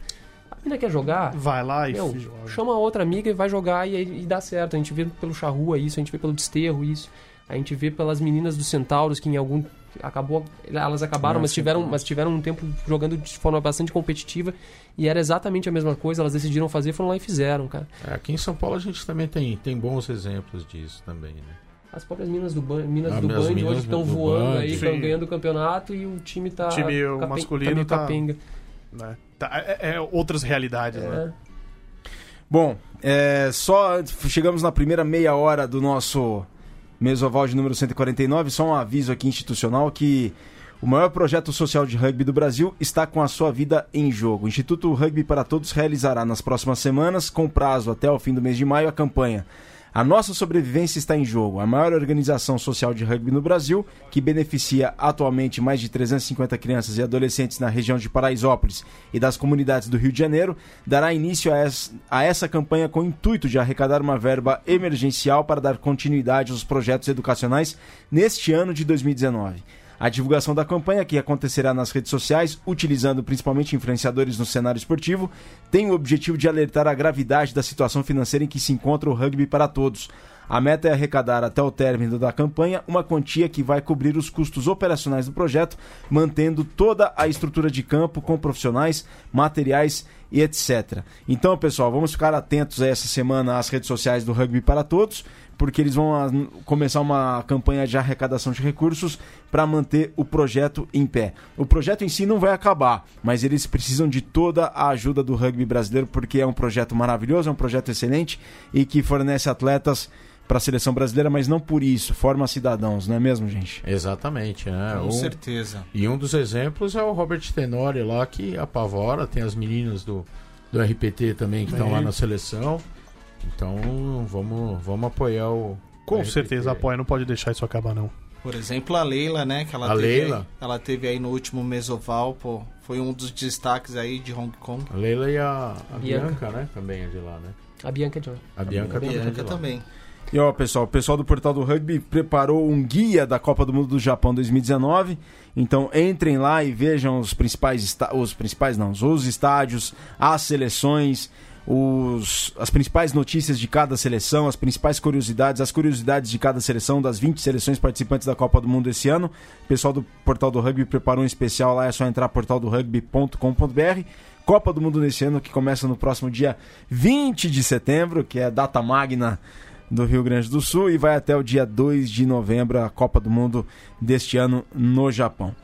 menina quer jogar, vai lá e meu, chama outra amiga e vai jogar e, e dá certo. A gente vê pelo charrua isso, a gente vê pelo desterro isso. A gente vê pelas meninas do Centauros que em algum acabou elas acabaram, mas tiveram, mas tiveram um tempo jogando de forma bastante competitiva e era exatamente a mesma coisa, elas decidiram fazer, foram lá e fizeram, cara. É, aqui em São Paulo a gente também tem, tem bons exemplos disso também, né? As próprias minas do Band, minas ah, do Band hoje estão voando band, aí, estão ganhando o campeonato e o time tá. O time capen, masculino tá. Capenga. Né? Tá, é, é, outras realidades, né? é. né? Bom, é, só chegamos na primeira meia hora do nosso Mesoval de número 149, só um aviso aqui institucional que o maior projeto social de rugby do Brasil está com a sua vida em jogo. O Instituto Rugby para Todos realizará nas próximas semanas, com prazo até o fim do mês de maio, a campanha a nossa sobrevivência está em jogo. A maior organização social de rugby no Brasil, que beneficia atualmente mais de 350 crianças e adolescentes na região de Paraisópolis e das comunidades do Rio de Janeiro, dará início a essa, a essa campanha com o intuito de arrecadar uma verba emergencial para dar continuidade aos projetos educacionais neste ano de 2019. A divulgação da campanha, que acontecerá nas redes sociais, utilizando principalmente influenciadores no cenário esportivo, tem o objetivo de alertar a gravidade da situação financeira em que se encontra o rugby para todos. A meta é arrecadar até o término da campanha uma quantia que vai cobrir os custos operacionais do projeto, mantendo toda a estrutura de campo com profissionais, materiais e etc. Então, pessoal, vamos ficar atentos essa semana às redes sociais do Rugby para Todos porque eles vão ah, começar uma campanha de arrecadação de recursos para manter o projeto em pé. O projeto em si não vai acabar, mas eles precisam de toda a ajuda do rugby brasileiro porque é um projeto maravilhoso, é um projeto excelente e que fornece atletas para a seleção brasileira, mas não por isso, forma cidadãos, não é mesmo, gente? Exatamente, né? Com um, certeza. E um dos exemplos é o Robert Tenori lá que apavora, tem as meninas do, do RPT também que estão lá na seleção. Então vamos, vamos apoiar o. Com o certeza apoia, não pode deixar isso acabar não. Por exemplo, a Leila, né? Que ela a teve Leila. Aí, ela teve aí no último mesoval, pô, foi um dos destaques aí de Hong Kong. A Leila e a, a Bianca. Bianca. né? Também é de lá, né? A Bianca é de lá. A Bianca, a Bianca é também. E ó, pessoal, o pessoal do Portal do Rugby preparou um guia da Copa do Mundo do Japão 2019. Então entrem lá e vejam os principais, os principais não, os estádios, as seleções, os, as principais notícias de cada seleção, as principais curiosidades, as curiosidades de cada seleção, das 20 seleções participantes da Copa do Mundo esse ano. O pessoal do Portal do Rugby preparou um especial lá, é só entrar portaldorugby.com.br. Copa do Mundo nesse ano que começa no próximo dia 20 de setembro, que é a data magna do Rio Grande do Sul, e vai até o dia 2 de novembro, a Copa do Mundo deste ano no Japão.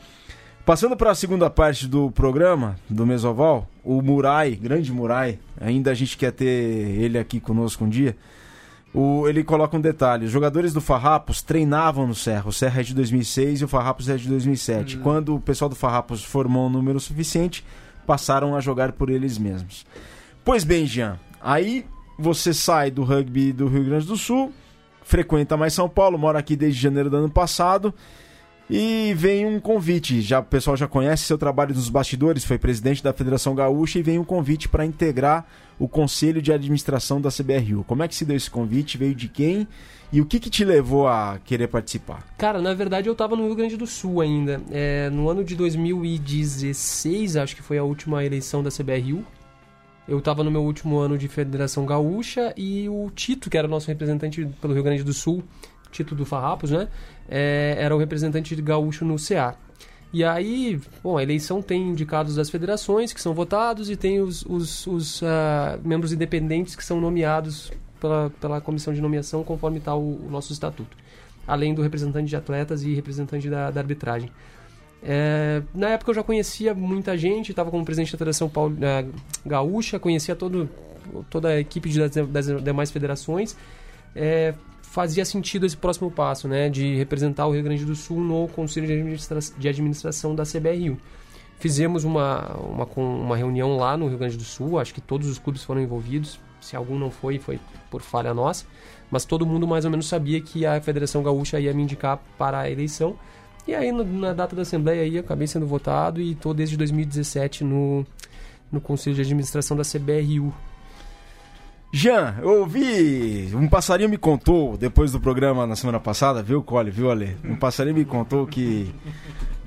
Passando para a segunda parte do programa, do Mesoval, o Murai, grande Murai, ainda a gente quer ter ele aqui conosco um dia. O, ele coloca um detalhe: os jogadores do Farrapos treinavam no Serra. O Serra é de 2006 e o Farrapos é de 2007. Hum. Quando o pessoal do Farrapos formou um número suficiente, passaram a jogar por eles mesmos. Pois bem, Jean, aí você sai do rugby do Rio Grande do Sul, frequenta mais São Paulo, mora aqui desde janeiro do ano passado e vem um convite, já o pessoal já conhece seu trabalho nos bastidores, foi presidente da Federação Gaúcha e vem um convite para integrar o conselho de administração da CBRU. Como é que se deu esse convite? Veio de quem? E o que, que te levou a querer participar? Cara, na verdade eu estava no Rio Grande do Sul ainda. É, no ano de 2016, acho que foi a última eleição da CBRU. Eu estava no meu último ano de Federação Gaúcha e o Tito, que era o nosso representante pelo Rio Grande do Sul, Tito do Farrapos, né? é, era o representante gaúcho no CA. E aí, bom, a eleição tem indicados das federações que são votados e tem os, os, os uh, membros independentes que são nomeados pela, pela comissão de nomeação conforme está o, o, nosso estatuto. Além do representante de atletas e representante da, da arbitragem. É, na época eu já conhecia muita gente, estava como presidente da Federação Paulo, uh, Gaúcha, conhecia todo, toda a equipe de, das, das demais federações. É, fazia sentido esse próximo passo, né, de representar o Rio Grande do Sul no Conselho de, Administra de Administração da CBRU. Fizemos uma, uma, uma reunião lá no Rio Grande do Sul, acho que todos os clubes foram envolvidos. Se algum não foi, foi por falha nossa. Mas todo mundo mais ou menos sabia que a Federação Gaúcha ia me indicar para a eleição. E aí, na data da Assembleia, aí, acabei sendo votado e estou desde 2017 no, no Conselho de Administração da CBRU. Jean, eu ouvi. Um passarinho me contou, depois do programa na semana passada, viu, Cole, viu, Ale? Um passarinho me contou que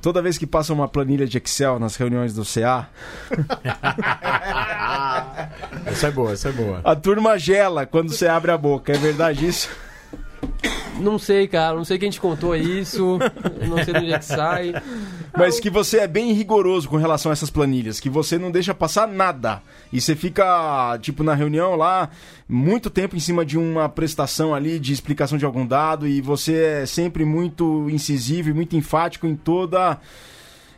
toda vez que passa uma planilha de Excel nas reuniões do CA. essa é boa, essa é boa. A turma gela quando você abre a boca, é verdade isso? Não sei, cara. Não sei quem te contou isso. não sei de onde é que sai. Mas que você é bem rigoroso com relação a essas planilhas. Que você não deixa passar nada. E você fica, tipo, na reunião lá, muito tempo em cima de uma prestação ali de explicação de algum dado. E você é sempre muito incisivo e muito enfático em toda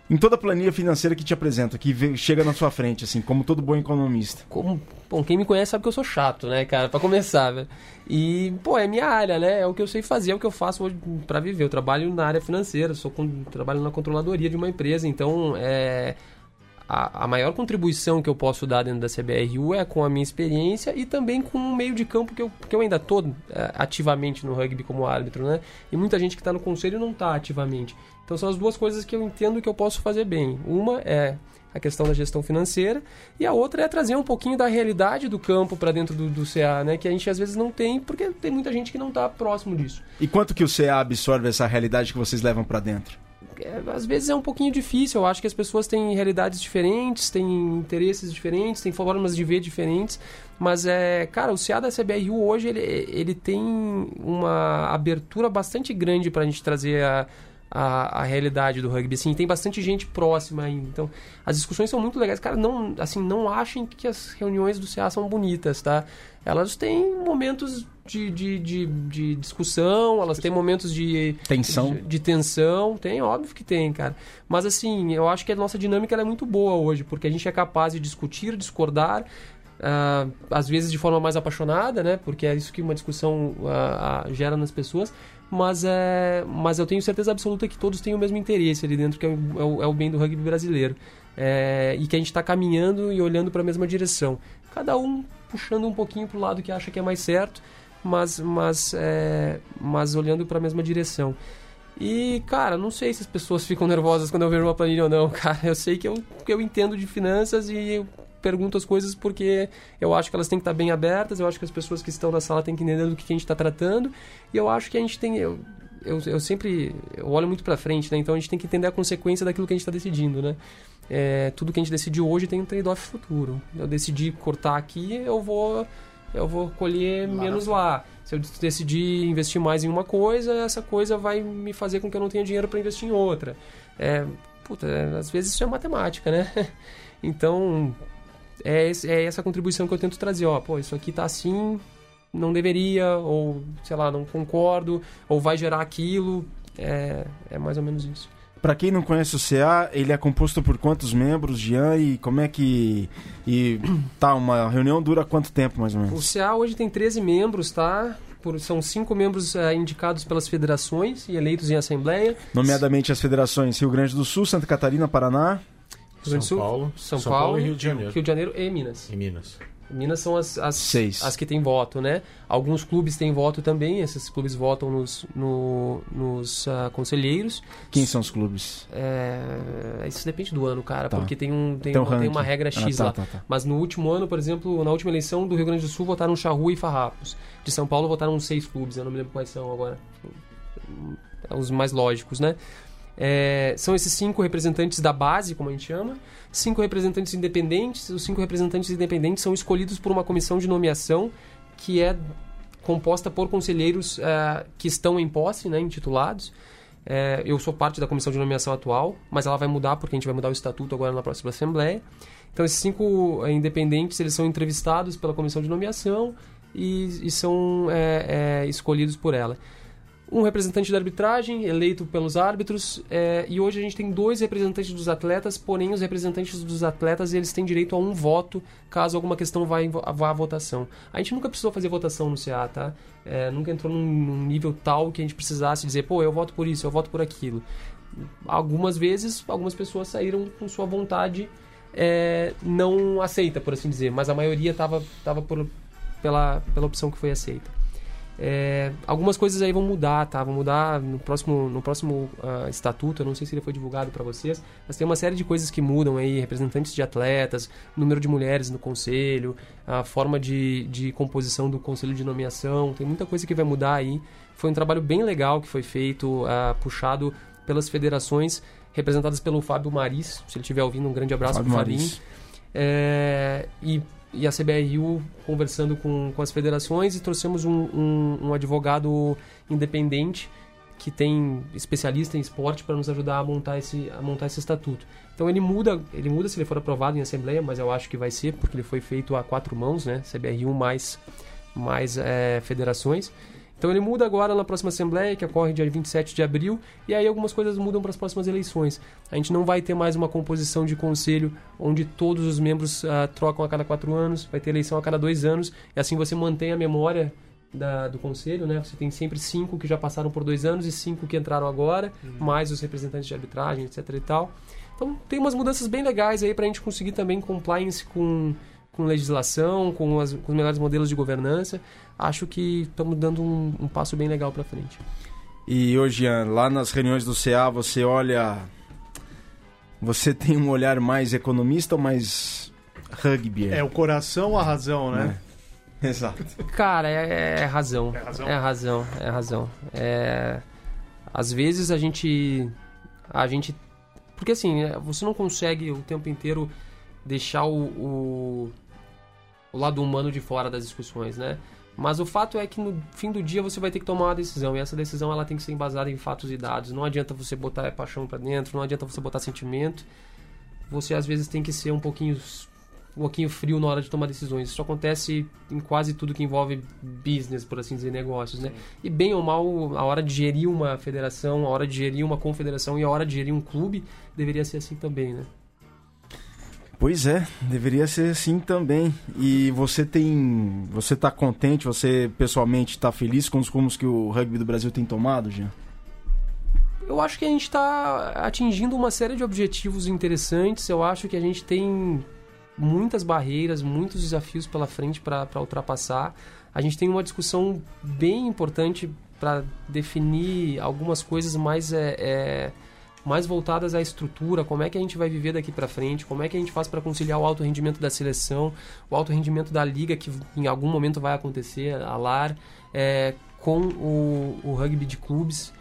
em toda a planilha financeira que te apresenta, que chega na sua frente, assim, como todo bom economista? Como, bom, quem me conhece sabe que eu sou chato, né, cara, para começar, velho. E, pô, é minha área, né? É o que eu sei fazer, é o que eu faço hoje para viver. Eu trabalho na área financeira, sou com, trabalho na controladoria de uma empresa, então, é a, a, maior contribuição que eu posso dar dentro da CBRU é com a minha experiência e também com o meio de campo que eu, que eu ainda estou é, ativamente no rugby como árbitro, né? E muita gente que está no conselho não está ativamente. Então são as duas coisas que eu entendo que eu posso fazer bem. Uma é a questão da gestão financeira e a outra é trazer um pouquinho da realidade do campo para dentro do, do, CA, né? Que a gente às vezes não tem porque tem muita gente que não está próximo disso. E quanto que o CA absorve essa realidade que vocês levam para dentro? É, às vezes é um pouquinho difícil. Eu acho que as pessoas têm realidades diferentes, têm interesses diferentes, têm formas de ver diferentes. Mas é, cara, o CA da CBRU hoje ele, ele tem uma abertura bastante grande para a gente trazer a a, a realidade do rugby. Assim, tem bastante gente próxima ainda. Então, as discussões são muito legais. Cara, não, assim, não achem que as reuniões do CA são bonitas, tá? Elas têm momentos de, de, de, de discussão, elas têm momentos de tensão. De, de, tensão, tem, óbvio que tem, cara. Mas assim, eu acho que a nossa dinâmica é muito boa hoje, porque a gente é capaz de discutir, discordar, Uh, às vezes de forma mais apaixonada, né? Porque é isso que uma discussão uh, uh, gera nas pessoas mas, é, mas eu tenho certeza absoluta que todos têm o mesmo interesse ali dentro, que é o, é o, é bem do rugby brasileiro. É, e que a gente está caminhando e olhando para a mesma direção. Cada um puxando um pouquinho para o lado que acha que é mais certo, mas, mas, é, mas olhando para a mesma direção. E, cara, não sei se as pessoas ficam nervosas quando eu vejo uma planilha ou não, cara. Eu sei que eu, que eu entendo de finanças e pergunto as coisas porque eu acho que elas têm que estar bem abertas, eu acho que as pessoas que estão na sala têm que entender do que a gente está tratando, e eu acho que a gente tem. Eu, eu, eu sempre eu olho muito para frente, né? Então a gente tem que entender a consequência daquilo que a gente está decidindo, né? É, tudo que a gente decidiu hoje tem um trade-off futuro. Eu decidi cortar aqui, eu vou eu vou colher lá menos lá. Se eu decidir investir mais em uma coisa, essa coisa vai me fazer com que eu não tenha dinheiro para investir em outra. É, puta, às vezes isso é matemática, né? Então, é, esse, é essa contribuição que eu tento trazer. Ó, pô, isso aqui tá assim, não deveria, ou sei lá, não concordo, ou vai gerar aquilo. É, é mais ou menos isso. Para quem não conhece o CA, ele é composto por quantos membros, Jean, e como é que. E tá, uma reunião dura quanto tempo mais ou menos? O CA hoje tem 13 membros, tá? Por, são cinco membros é, indicados pelas federações e eleitos em assembleia. Nomeadamente as federações Rio Grande do Sul, Santa Catarina, Paraná. São Sul, Paulo, São, São Paulo, Paulo, e Rio de Janeiro. Rio de Janeiro e Minas. E Minas. Minas são as, as, Seis. as que têm voto, né? Alguns clubes têm voto também, esses clubes votam nos, no, nos uh, conselheiros. Quem são os clubes? É, isso depende do ano, cara, tá. porque tem, um, tem, uma, tem uma regra X ah, tá, lá. Tá, tá, Mas no último ano, por exemplo, na última eleição do Rio Grande do Sul, votaram Charrua e Farrapos. De São Paulo votaram seis clubes, eu não me lembro quais são agora. Os mais lógicos, né? É, são esses cinco representantes da base, como a gente chama, cinco representantes independentes. Os cinco representantes independentes são escolhidos por uma comissão de nomeação que é composta por conselheiros é, que estão em posse, né, intitulados. É, eu sou parte da comissão de nomeação atual, mas ela vai mudar porque a gente vai mudar o estatuto agora na próxima assembleia. Então esses cinco é, independentes eles são entrevistados pela comissão de nomeação e, e são é, é, escolhidos por ela um representante da arbitragem eleito pelos árbitros é, e hoje a gente tem dois representantes dos atletas, porém os representantes dos atletas eles têm direito a um voto caso alguma questão vá, vá à votação. A gente nunca precisou fazer votação no CA, tá? É, nunca entrou num, num, nível tal que a gente precisasse dizer, pô, eu voto por isso, eu voto por aquilo. algumas vezes, algumas pessoas saíram com sua vontade é, não aceita, por assim dizer, mas a maioria estava tava por, pela, pela opção que foi aceita. É, algumas coisas aí vão mudar, tá? Vão mudar no próximo, no próximo uh, estatuto. Eu não sei se ele foi divulgado para vocês, mas tem uma série de coisas que mudam aí: representantes de atletas, número de mulheres no conselho, a forma de, de composição do conselho de nomeação. Tem muita coisa que vai mudar aí. Foi um trabalho bem legal que foi feito, uh, puxado pelas federações representadas pelo Fábio Maris. Se ele estiver ouvindo, um grande abraço para o Fabinho. É, e e a CBRU conversando com, com as federações e trouxemos um, um, um advogado independente que tem especialista em esporte para nos ajudar a montar esse a montar esse estatuto. Então ele muda, ele muda se ele for aprovado em assembleia, mas eu acho que vai ser porque ele foi feito a quatro mãos, né? CBRU mais mais é, federações. Então ele muda agora na próxima Assembleia, que ocorre dia 27 de abril, e aí algumas coisas mudam para as próximas eleições. A gente não vai ter mais uma composição de conselho onde todos os membros uh, trocam a cada quatro anos, vai ter eleição a cada dois anos, e assim você mantém a memória da, do conselho, né? Você tem sempre cinco que já passaram por dois anos e cinco que entraram agora, uhum. mais os representantes de arbitragem, etc e tal. Então tem umas mudanças bem legais aí para a gente conseguir também compliance com com legislação, com, as, com os melhores modelos de governança. Acho que estamos dando um, um, passo bem legal para frente. E hoje, lá nas reuniões do CA, você olha. Você tem um olhar mais economista ou mais rugby? É o coração ou a razão, né? É. Exato. Cara, é, é, razão. É razão. É razão. É razão. É... Às vezes a gente. A gente. Porque assim, você não consegue o tempo inteiro deixar o, o o lado humano de fora das discussões, né? Mas o fato é que no fim do dia você vai ter que tomar uma decisão e essa decisão ela tem que ser embasada em fatos e dados. Não adianta você botar paixão para dentro, não adianta você botar sentimento. Você às vezes tem que ser um pouquinho um pouquinho frio na hora de tomar decisões. Isso acontece em quase tudo que envolve business, por assim dizer, negócios, né? E bem ou mal, a hora de gerir uma federação, a hora de gerir uma confederação e a hora de gerir um clube deveria ser assim também, né? Pois é, deveria ser assim também. E você tem. Você está contente, você pessoalmente está feliz com os rumos que o rugby do Brasil tem tomado, Jean? Eu acho que a gente está atingindo uma série de objetivos interessantes. Eu acho que a gente tem muitas barreiras, muitos desafios pela frente para ultrapassar. A gente tem uma discussão bem importante para definir algumas coisas mais. É, é mais voltadas à estrutura, como é que a gente vai viver daqui para frente, como é que a gente faz para conciliar o alto rendimento da seleção, o alto rendimento da liga que em algum momento vai acontecer, a LAR, é, com o, o rugby de clubes.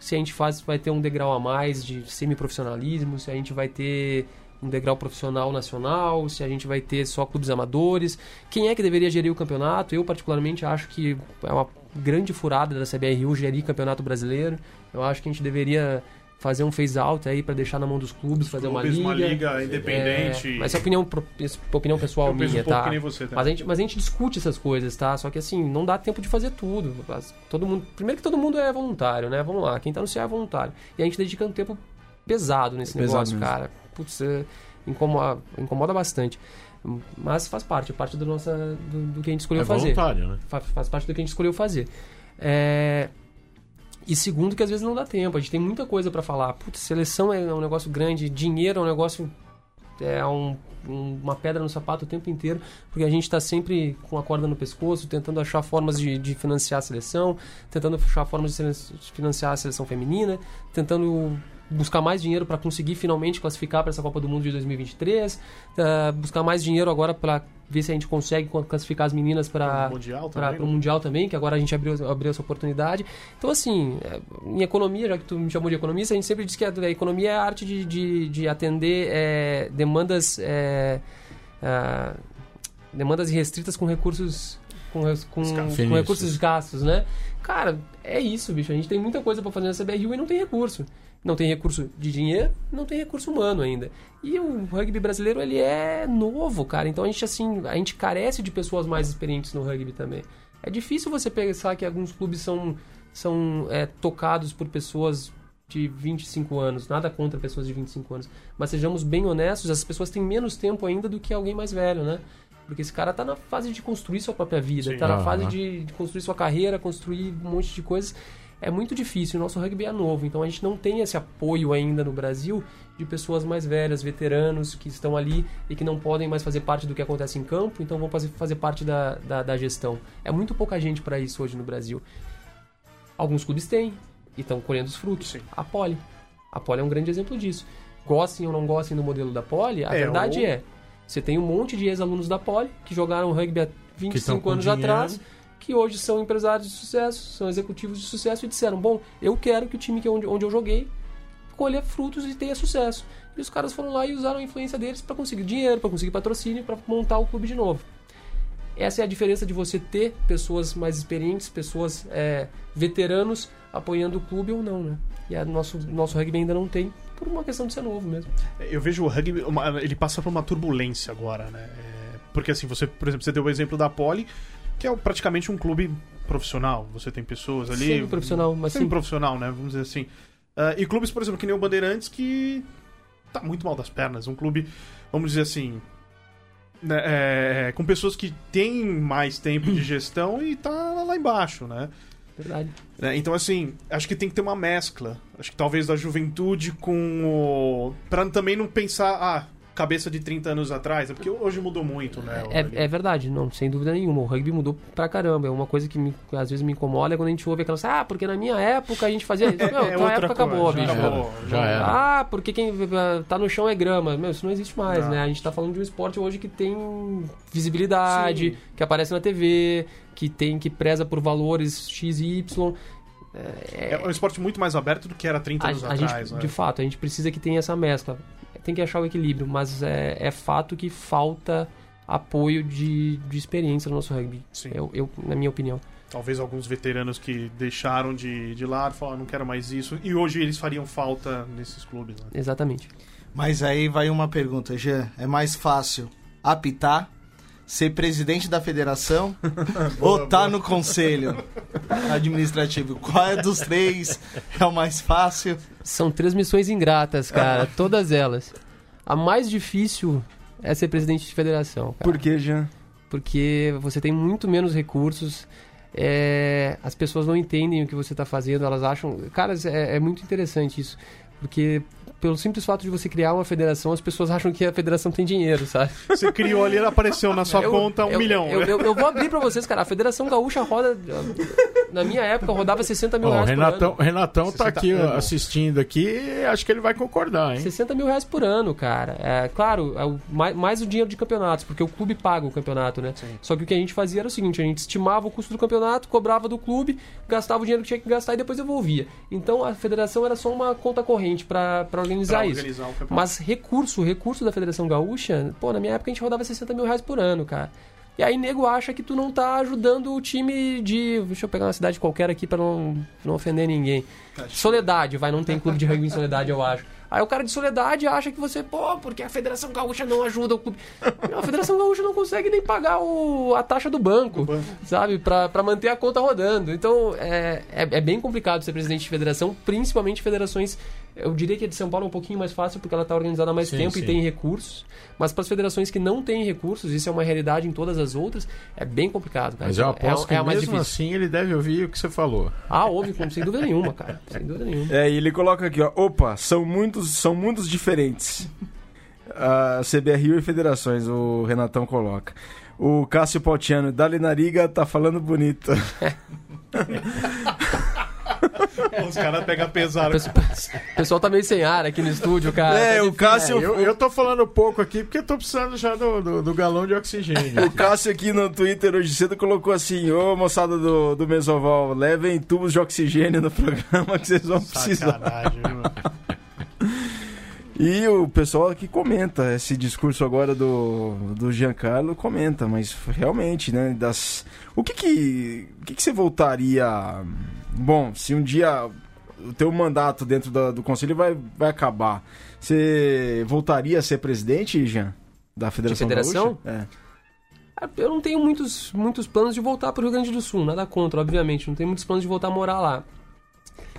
Se a gente faz, vai ter um degrau a mais de semiprofissionalismo, se a gente vai ter um degrau profissional nacional, se a gente vai ter só clubes amadores, quem é que deveria gerir o campeonato? Eu particularmente acho que é uma grande furada da CBRU gerir campeonato brasileiro. Eu acho que a gente deveria fazer um phase out aí para deixar na mão dos clubes, fazer uma liga. uma liga independente. É, mas é opinião, opinião pessoal minha, tá? Você, tá? Mas, a gente, mas a gente discute essas coisas, tá? Só que assim, não dá tempo de fazer tudo. Todo mundo, primeiro que todo mundo é voluntário, né? Vamos lá, quem tá no CIA é voluntário. E a gente dedica um tempo pesado nesse pesado negócio, mesmo. cara. Putz, é, incomoda, incomoda bastante. Mas faz parte, é parte do, nossa, do, do que a gente escolheu é fazer. Voluntário, né? Faz, faz parte do que a gente escolheu fazer. É, e segundo, que às vezes não dá tempo. A gente tem muita coisa para falar. Putz, seleção é um negócio grande, dinheiro é um negócio. É um, um, uma pedra no sapato o tempo inteiro, porque a gente está sempre com a corda no pescoço, tentando achar formas de, de financiar a seleção, tentando achar formas de financiar a seleção feminina, tentando buscar mais dinheiro para conseguir finalmente classificar para essa Copa do Mundo de 2023, uh, eh, buscar mais dinheiro agora para ver se a gente consegue classificar as meninas para o mundial, também, né? mundial também, que agora a gente abriu, abriu essa oportunidade. Então, assim, é, em economia, já que tu me chamou de economista, a gente sempre diz que a, a economia é a arte de, de, de atender é, demandas, é, é, demandas restritas com recursos com, com, com recursos escassos, né? Cara, é isso, bicho. A gente tem muita coisa para fazer nessa BRU e não tem recurso não tem recurso de dinheiro, não tem recurso humano ainda. E o rugby brasileiro, ele é novo, cara. Então a gente, assim, a gente carece de pessoas mais experientes no rugby também. É difícil você pensar que alguns clubes são, são é, tocados por pessoas de 25 anos. Nada contra pessoas de 25 anos. Mas sejamos bem honestos, as pessoas têm menos tempo ainda do que alguém mais velho, né? Porque esse cara tá na fase de construir sua própria vida, Sim. tá na fase de, de construir sua carreira, construir um monte de coisas. É muito difícil. O nosso rugby é novo, então a gente não tem esse apoio ainda no Brasil de pessoas mais velhas, veteranos, que estão ali e que não podem mais fazer parte do que acontece em campo, então vão fazer, fazer parte da, da, da gestão. É muito pouca gente para isso hoje no Brasil. Alguns clubes têm e estão colhendo os frutos. Sim. A Poli. A Poli é um grande exemplo disso. Gostem ou não gostem do modelo da Poli, a É, verdade o- é, você tem um monte de ex-alunos da Poli que jogaram rugby há 25 com anos dinheiro. atrás, que hoje são empresários de sucesso, são executivos de sucesso e disseram: Bom, eu quero que o time que onde, onde eu joguei colher frutos e tenha sucesso. E os caras foram lá e usaram a influência deles para conseguir dinheiro, para conseguir patrocínio, para montar o clube de novo. Essa é a diferença de você ter pessoas mais experientes, pessoas é, veteranos apoiando o clube ou não, né? E a nosso, nosso rugby ainda não tem, por uma questão de ser novo mesmo. Eu vejo o rugby, ele passa por uma turbulência agora, né? É, porque assim, você, por exemplo, você deu o exemplo da Poli, que é praticamente um clube profissional. Você tem pessoas ali. Semi-profissional, mas sim. Semi-profissional, né? Vamos dizer assim. Ah, e clubes, por exemplo, que nem o Bandeirantes, que tá muito mal das pernas. Um clube, vamos dizer assim. né, é, com pessoas que têm mais tempo de gestão e tá lá embaixo, né? Verdade. né? Então, assim, acho que tem que ter uma mescla. Acho que talvez da juventude com o. Pra também não pensar, ah, cabeça de 30 anos atrás, é porque hoje mudou muito, né? É, é verdade, não, sem dúvida nenhuma. O rugby mudou pra caramba. É uma coisa que me- às vezes me incomoda é quando a gente ouve aquelas, ah, porque na minha época a gente fazia isso. Meu, É tua outra época acabou, coisa, já bicho. acabou. Já era. Ah, porque quem tá no chão é grama. Meu, isso não existe mais, Não. né? A gente tá falando de um esporte hoje que tem visibilidade, Sim. que aparece na TV, que tem que preza por valores X e Y. É um esporte muito mais aberto do que era 30 A, anos a atrás, gente, né? de fato, a gente precisa que tenha essa mescla. Tem que achar o equilíbrio, mas é, é fato que falta apoio de, de experiência no nosso rugby. Sim. Eu, eu, na minha opinião. Talvez alguns veteranos que deixaram de, de lado falaram, não quero mais isso. E hoje eles fariam falta nesses clubes, né? Exatamente. Mas aí vai uma pergunta, Jean. É mais fácil apitar, ser presidente da federação ou tá no conselho administrativo? Qual é dos três é o mais fácil? São três missões ingratas, cara. todas elas. A mais difícil é ser presidente de federação, cara. Por que, Jean? porque você tem muito menos recursos. é, as pessoas não entendem o que você está fazendo, elas acham. Cara, é, é muito interessante isso. Porque pelo simples fato de você criar uma federação, as pessoas acham que a federação tem dinheiro, sabe? Você criou ali, apareceu na sua Eu- conta um eu- milhão. Eu, eu- eu vou abrir pra vocês, cara. A Federação Gaúcha roda. Na minha época, rodava 60 mil reais Renatão, por ano. Renatão tá 60 aqui anos. assistindo aqui e acho que ele vai concordar, hein? 60 mil reais por ano, cara. É, claro, é o- mais, mais o dinheiro de campeonatos, porque o clube paga o campeonato, né? Sim. Só que o que a gente fazia era o seguinte: a gente estimava o custo do campeonato, cobrava do clube, gastava o dinheiro que tinha que gastar e depois devolvia. Então a federação era só uma conta corrente pra pra organizar Isso. organizar o campeonato. Mas recurso, recurso da Federação Gaúcha, pô, na minha época a gente rodava 60 mil reais por ano, cara. E aí nego acha que tu não tá ajudando o time de. Deixa eu pegar uma cidade qualquer aqui pra não, não ofender ninguém. Soledade, vai, não tem clube de rugby em Soledade, eu acho. Aí o cara de Soledade acha que você, pô, porque a Federação Gaúcha não ajuda o clube. Não, a Federação Gaúcha não consegue nem pagar o, a taxa do banco, banco. sabe? Pra, pra manter a conta rodando. Então é, é, é bem complicado ser presidente de federação, principalmente federações. Eu diria que a de São Paulo é um pouquinho mais fácil porque ela está organizada há mais Sim, tempo e sim. tem recursos. Mas para as federações que não têm recursos, isso é uma realidade em todas as outras, é bem complicado, cara. Mas eu é, aposto é a que mais mesmo difícil. assim ele deve ouvir o que você falou. Ah, houve, com- sem dúvida nenhuma, cara. Sem dúvida nenhuma. É, e ele coloca aqui, ó. Opa, são muitos, são mundos diferentes. A CBRU e federações, o Renatão coloca. O Cássio Pautiano, Dali Nariga, tá falando bonito. Os caras pegam pesado. O pessoal, o pessoal tá meio sem ar aqui no estúdio, cara. É, Tá o. Cássio- Eu, eu tô falando pouco aqui porque eu tô precisando já do, do, do galão de oxigênio. O Cássio aqui no Twitter hoje cedo colocou assim: Ô moçada do, do Mesoval, levem tubos de oxigênio no programa que vocês vão precisar. Sacanagem, viu? E o pessoal aqui comenta esse discurso agora do, do Giancarlo, comenta, mas realmente, né, das... O que que, o que que você voltaria... Bom, se um dia o teu mandato dentro da- do conselho vai, vai acabar, você voltaria a ser presidente, Jean? Da Federação federação? Gaúcha? Ah, Eu não tenho muitos, muitos planos de voltar para o Rio Grande do Sul, nada contra, obviamente. Não tenho muitos planos de voltar a morar lá.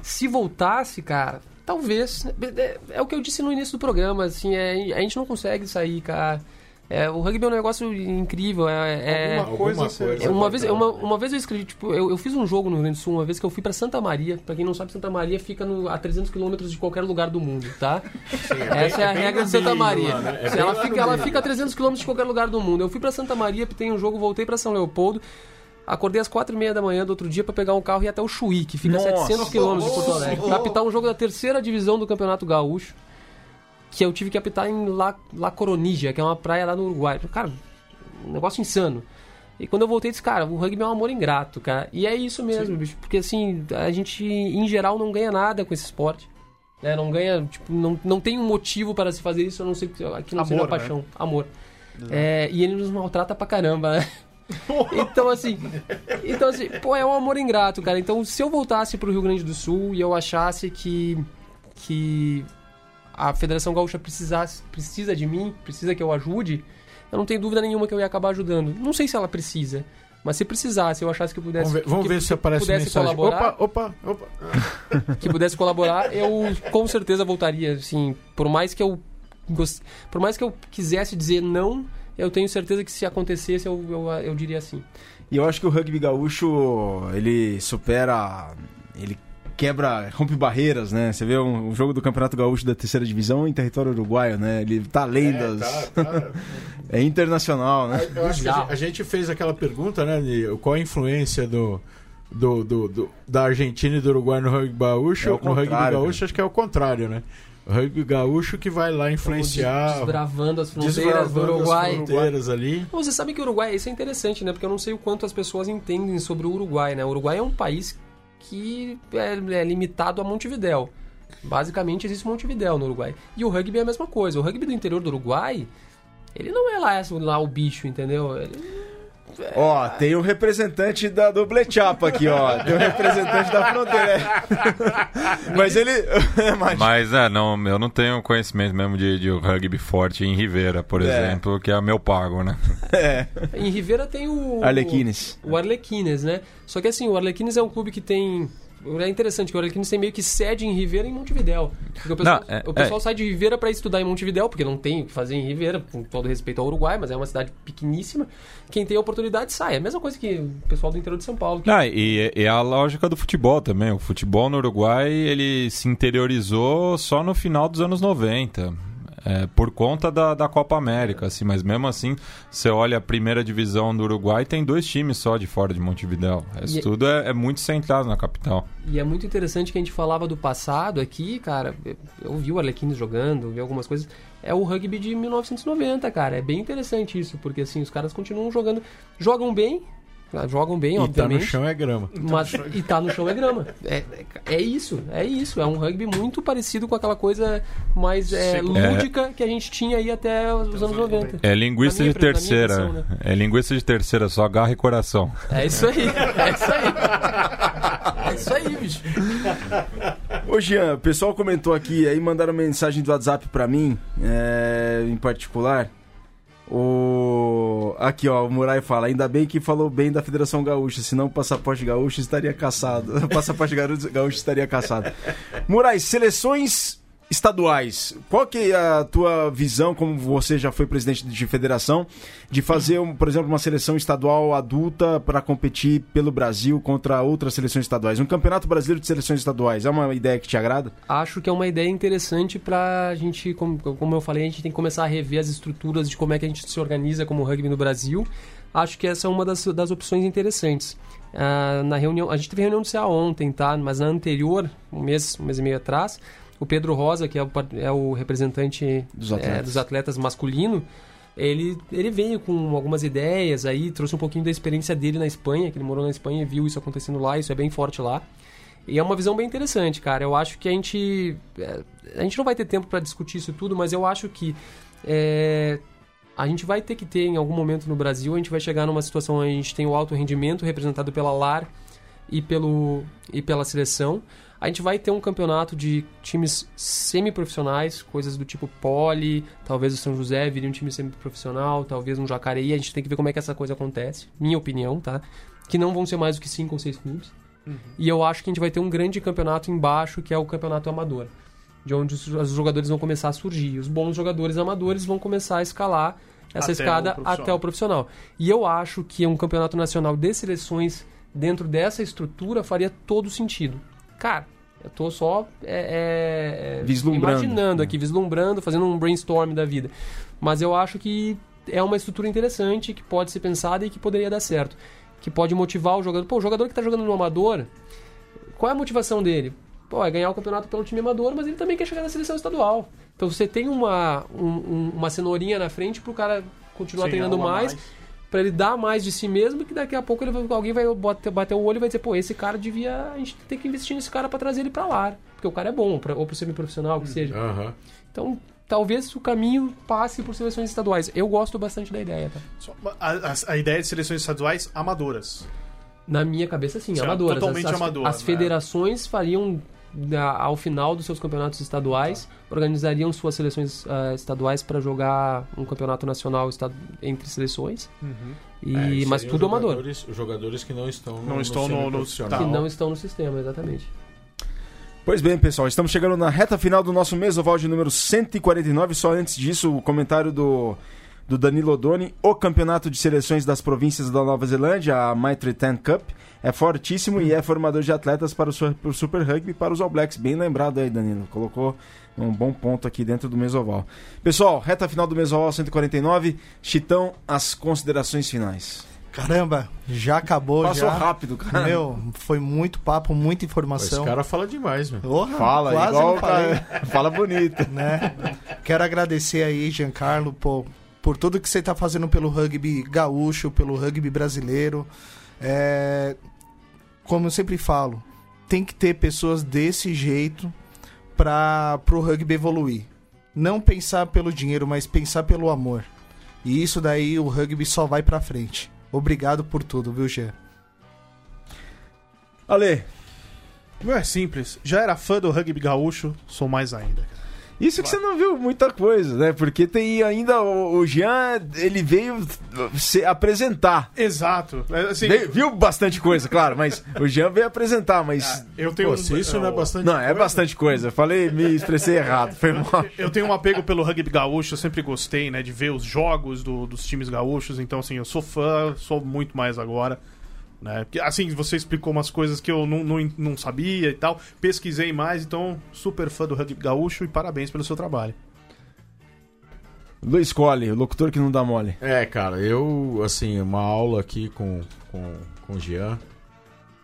Se voltasse, cara, talvez. É, é o que eu disse no início do programa, assim, é, a gente não consegue sair, cara. É, o rugby é um negócio incrível. É, é- Alguma coisa alguma coisa. é, uma, vez, uma, uma vez eu escrevi, tipo, eu, eu fiz um jogo no Rio Grande do Sul, uma vez que eu fui pra Santa Maria. Pra quem não sabe, Santa Maria fica no- a 300 quilômetros de qualquer lugar do mundo, tá? Essa é a bem regra de Santa meio Maria. lá, né? É ela, fica, ela fica a 300 quilômetros de qualquer lugar do mundo. Eu fui pra Santa Maria, tem um jogo, voltei pra São Leopoldo. Acordei às quatro e meia da manhã do outro dia pra pegar um carro e ir até o Chuí, que fica a Nossa. 700 quilômetros de Porto Alegre. Pra apitar um jogo da terceira divisão do Campeonato Gaúcho, que eu tive que apitar em La, La Coronija, que é uma praia lá no Uruguai. Cara, um negócio insano. E quando eu voltei, disse, cara, o rugby é um amor ingrato, cara. E é isso mesmo, bicho. Porque assim, a gente, em geral, não ganha nada com esse esporte. Né? Não ganha, tipo, não, não tem um motivo para se fazer isso, a não ser que que não seja né? paixão. Amor. É, e ele nos maltrata pra caramba, né? Então, assim, então, assim, pô, é um amor ingrato, cara. Então, se eu voltasse pro Rio Grande do Sul e eu achasse que, que a Federação Gaúcha precisasse, precisa de mim, precisa que eu ajude, eu não tenho dúvida nenhuma que eu ia acabar ajudando. Não sei se ela precisa, mas se precisasse, eu achasse que eu pudesse. Vamos ver, vamos que, ver se aparece pudesse mensagem. colaborar. Opa, opa, opa. que pudesse colaborar, eu com certeza voltaria, assim, por mais que eu gost... por mais que eu quisesse dizer não, eu tenho certeza que se acontecesse eu, eu, eu diria sim. E eu acho que o rugby gaúcho, ele supera. Ele quebra, rompe barreiras, né? Você vê um, um jogo do Campeonato Gaúcho da terceira divisão em território uruguaio, né? Ele tá além das. É, tá, tá. É internacional, né? Eu acho que a gente- fez aquela pergunta, né? De qual a influência do, do, do- do- da Argentina e do Uruguai no rugby gaúcho. É o no rugby gaúcho, acho que é o contrário, né? O rugby gaúcho que vai lá influenciar. Desbravando as fronteiras desbravando do Uruguai. As fronteiras ali. Você sabe que o Uruguai, isso é interessante, né? Porque eu não sei o quanto as pessoas entendem sobre o Uruguai, né? O Uruguai é um país que é, é limitado a Montevidéu. Basicamente existe Montevidéu no Uruguai. E o rugby é a mesma coisa. O rugby do interior do Uruguai, ele não é lá, lá o bicho, entendeu? Ele- Ó, tem um representante da Doble Chapa aqui, ó. Tem um representante da fronteira. Mas ele. Mas- Mas é, não, eu não tenho conhecimento mesmo de, de rugby forte em Rivera, por É. exemplo, que é meu pago, né? É. Em Rivera tem o. Arlequines. O Arlequines, né? Só que assim, o Arlequines é um clube que tem. É interessante que o Arlequines tem meio que sede em Rivera e em Montevidéu. Porque o pessoal, Não, é- o pessoal sai de Rivera para estudar em Montevidéu, porque não tem o que fazer em Rivera, com todo respeito ao Uruguai, mas é uma cidade pequeníssima. Quem tem a oportunidade sai. É a mesma coisa que o pessoal do interior de São Paulo. que- Ah, e, e a lógica do futebol também. O futebol no Uruguai, ele se interiorizou só no final dos anos 90. É, por conta da, da Copa América, assim, mas mesmo assim, você olha a primeira divisão do Uruguai, tem dois times só de fora de Montevidéu. Isso E- tudo é, é muito centrado na capital. E é muito interessante que a gente falava do passado aqui, cara. Eu vi o Arlequines jogando, vi algumas coisas. É o rugby de 1990, cara. É bem interessante isso, porque assim, os caras continuam jogando. Jogam bem, jogam bem, E tá no obviamente. chão é grama. Mas, e tá no chão é grama. É, é, é isso, é isso. É um rugby muito parecido com aquela coisa mais é, lúdica que a gente tinha aí até os anos 90. É linguiça minha de terceira. né? É linguiça de terceira, só garra e coração. É isso aí, é isso aí. É isso aí, bicho. Ô Jean, o pessoal comentou aqui, aí mandaram mensagem do WhatsApp pra mim, é, em particular. O... Aqui, ó, o Murai fala, ainda bem que falou bem da Federação Gaúcha, senão o passaporte gaúcho estaria caçado. O passaporte gaúcho estaria caçado. Murai, seleções estaduais. Qual que é a tua visão, como você já foi presidente de federação, de fazer, um, por exemplo, uma seleção estadual adulta para competir pelo Brasil contra outras seleções estaduais? Um campeonato brasileiro de seleções estaduais, é uma ideia que te agrada? Acho que é uma ideia interessante pra gente, como, como eu falei, a gente tem que começar a rever as estruturas de como é que a gente se organiza como rugby no Brasil. Acho que essa é uma das, das opções interessantes. Ah, na reunião, a gente teve reunião do CA ontem, tá? Mas na anterior, um mês, um mês e meio atrás, o Pedro Rosa, que é o, é o representante Dos é, atletas. dos atletas masculino, ele, ele veio com algumas ideias aí, trouxe um pouquinho da experiência dele na Espanha, que ele morou na Espanha e viu isso acontecendo lá, isso é bem forte lá. E é uma visão bem interessante, cara. Eu acho que a gente. é, A gente não vai ter tempo para discutir isso tudo, mas eu acho que. é, a gente vai ter que ter em algum momento no Brasil, a gente vai chegar numa situação onde a gente tem o alto rendimento representado pela LAR e, pelo, e pela seleção. A gente vai ter um campeonato de times semi-profissionais, coisas do tipo pole, talvez o São José viria um time semi-profissional, talvez um Jacareí. A gente tem que ver como é que essa coisa acontece, minha opinião, tá? Que não vão ser mais do que cinco ou seis clubes. E eu acho que a gente vai ter um grande campeonato embaixo, que é o campeonato amador. De onde os, jogadores vão começar a surgir. Os bons jogadores amadores vão começar a escalar essa Até escada o até o profissional. E eu acho que um campeonato nacional de seleções dentro dessa estrutura faria todo sentido. Cara, eu tô só é, é, Vislumbrando. imaginando aqui, vislumbrando, fazendo um brainstorm da vida. Mas eu acho que é uma estrutura interessante, que pode ser pensada e que poderia dar certo. Que pode motivar o jogador. Pô, o jogador que está jogando no amador, qual é a motivação dele? Pô, é ganhar o campeonato pelo time amador, mas ele também quer chegar na seleção estadual. Então você tem uma, um- um- uma cenourinha na frente pro cara continuar Sim, treinando a mais, Pra ele dar mais de si mesmo, que daqui a pouco ele vai- alguém vai bater, bater o olho e vai dizer, pô, esse cara devia. A gente tem que investir nesse cara pra trazer ele pra lá. Porque o cara é bom, pra, ou pro semiprofissional, que seja. Aham. Então, talvez o caminho passe por seleções estaduais. Eu gosto bastante da ideia, tá? A, a- a ideia de seleções estaduais amadoras. Na minha cabeça, sim, Sim, amadoras. totalmente as, as, amador, as né? federações fariam, ao final dos seus campeonatos estaduais, organizariam suas seleções ah, estaduais para jogar um campeonato nacional entre seleções. E, É, mas tudo amador. jogadores- Os jogadores que não estão no, Não estão no- no- semiprofissional. Que não estão no sistema, exatamente. Pois bem, pessoal, estamos chegando na reta final do nosso mesoval de número 149. Só antes disso, o comentário do, do Danilo Odoni. O campeonato de seleções das províncias da Nova Zelândia, a Maitre 10 Cup, é fortíssimo e é formador de atletas para o, Super Rugby e para os All Blacks. Bem lembrado aí, Danilo. Colocou um bom ponto aqui dentro do mesoval. Pessoal, reta final do mesoval 149. Chitão, as considerações finais. Caramba, já acabou Passou já. rápido, cara. Meu, foi muito papo, muita Esse informação. cara fala demais, meu. Porra, Fala, quase igual cara- Fala bonito. né? Quero agradecer aí, Giancarlo, por, por tudo que você tá fazendo pelo rugby gaúcho, pelo rugby brasileiro. É, como eu sempre falo, tem que ter pessoas desse jeito para pro rugby evoluir. Não pensar pelo dinheiro, mas pensar pelo amor. E isso daí o rugby só vai pra frente. Obrigado por tudo, viu, Jean? Ale, Meu, é simples. Já era fã do rugby gaúcho, sou mais ainda. Isso que você não viu muita coisa, né? Porque tem ainda o, Jean, ele veio se apresentar. Exato. É, Assim, Veio- viu bastante coisa, claro, mas o Jean veio apresentar, mas. eu tenho Pô, se isso não é bastante Não, é coisa, bastante coisa. Falei, me expressei errado. Foi mal. Eu tenho um apego pelo rugby gaúcho, eu sempre gostei, né, de ver os jogos do- dos times gaúchos, então assim, eu sou fã, sou muito mais agora. Né? Porque, assim, você explicou umas coisas que eu não, não, não sabia e tal, pesquisei mais, então super fã do rugby gaúcho e parabéns pelo seu trabalho. Luiz Colli, o locutor que não dá mole. É, cara, eu, assim, uma aula aqui com, com, com o Jean.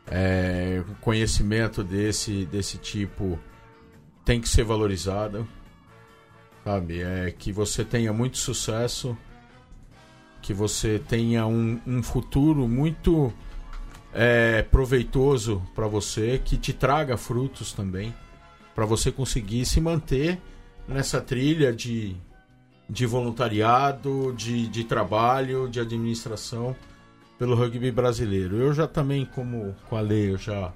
É, conhecimento desse, desse tipo tem que ser valorizado. Sabe? É que você tenha muito sucesso, que você tenha um, um futuro muito é, proveitoso para você, que te traga frutos também, para você conseguir se manter nessa trilha de, de voluntariado, de, de trabalho, de administração pelo rugby brasileiro. Eu já também, como com a lei, eu já,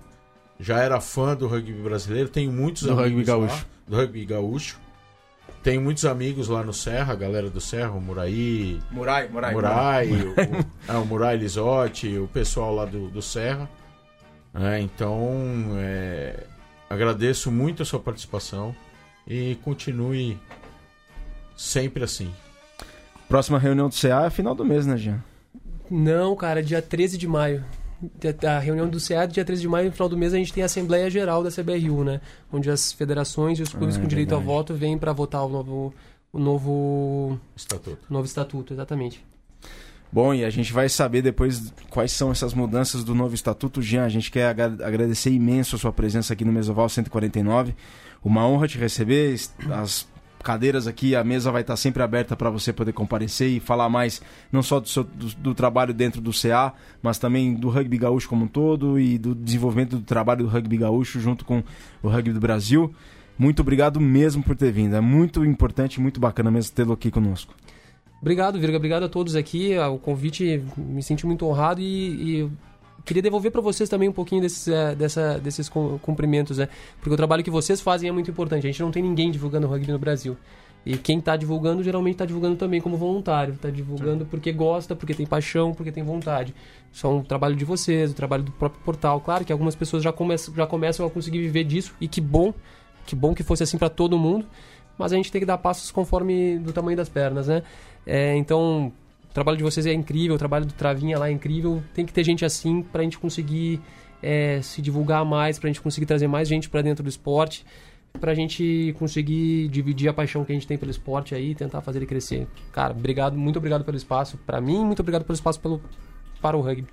já era fã do rugby brasileiro, tenho muitos Do amigos rugby lá, gaúcho. do rugby gaúcho. Tenho muitos amigos lá no Serra, a galera do Serra, o Muraí, Murai, Murai. Murai, o, o, é, o Murai Lisotti, o pessoal lá do, do Serra. É, então, é, agradeço muito a sua participação e continue sempre assim. Próxima reunião do CA é final do mês, né, Jean? Não, cara, dia 13 de maio. A reunião do CEA, dia 13 de maio, no final do mês, a gente tem a Assembleia Geral da CBRU, né? Onde as federações e os clubes Ah, é com direito a voto vêm para votar o novo, o novo, Estatuto. o novo estatuto, exatamente. Bom, e a gente vai saber depois quais são essas mudanças do novo estatuto. Jean, a gente quer agra- agradecer imenso a sua presença aqui no Mesoval 149. Uma honra te receber. As cadeiras aqui, a mesa vai estar sempre aberta para você poder comparecer e falar mais, não só do, seu- do- do trabalho dentro do CA, mas também do rugby gaúcho como um todo e do desenvolvimento do trabalho do rugby gaúcho junto com o rugby do Brasil. Muito obrigado mesmo por ter vindo. É muito importante, muito bacana mesmo tê-lo aqui conosco. Obrigado, Virga. Obrigado a todos aqui. Ah, O convite me senti muito honrado e, e queria devolver para vocês também um pouquinho desses, eh, dessa, desses cum- cumprimentos, né? Porque o trabalho que vocês fazem é muito importante. A gente não tem ninguém divulgando rugby no Brasil. E quem está divulgando, geralmente está divulgando também como voluntário. Está divulgando porque gosta, porque tem paixão, porque tem vontade. Isso é um trabalho de vocês, o trabalho do próprio portal. Claro que algumas pessoas já, come já começam a conseguir viver disso. E que bom, que bom que fosse assim para todo mundo. mas a gente tem que dar passos conforme do tamanho das pernas, né? É, então, o trabalho de vocês é incrível, o trabalho do Travinha lá é incrível. Tem que ter gente assim para a gente conseguir é, se divulgar mais, para a gente conseguir trazer mais gente para dentro do esporte, para a gente conseguir dividir a paixão que a gente tem pelo esporte aí, tentar fazer ele crescer. Cara, obrigado, muito obrigado pelo espaço para mim, muito obrigado pelo espaço pelo, para o rugby.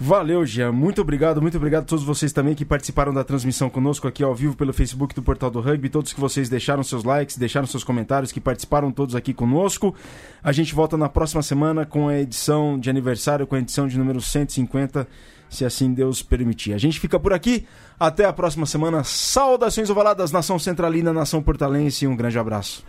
Valeu, Jean. Muito obrigado, muito obrigado a todos vocês também que participaram da transmissão conosco aqui ao vivo pelo Facebook do Portal do Rugby, todos que vocês deixaram seus likes, deixaram seus comentários, que participaram todos aqui conosco. A gente volta na próxima semana com a edição de aniversário, com a edição de número 150, se assim Deus permitir. A gente fica por aqui, até a próxima semana. Saudações ovaladas, nação centralina, nação portalense, um grande abraço.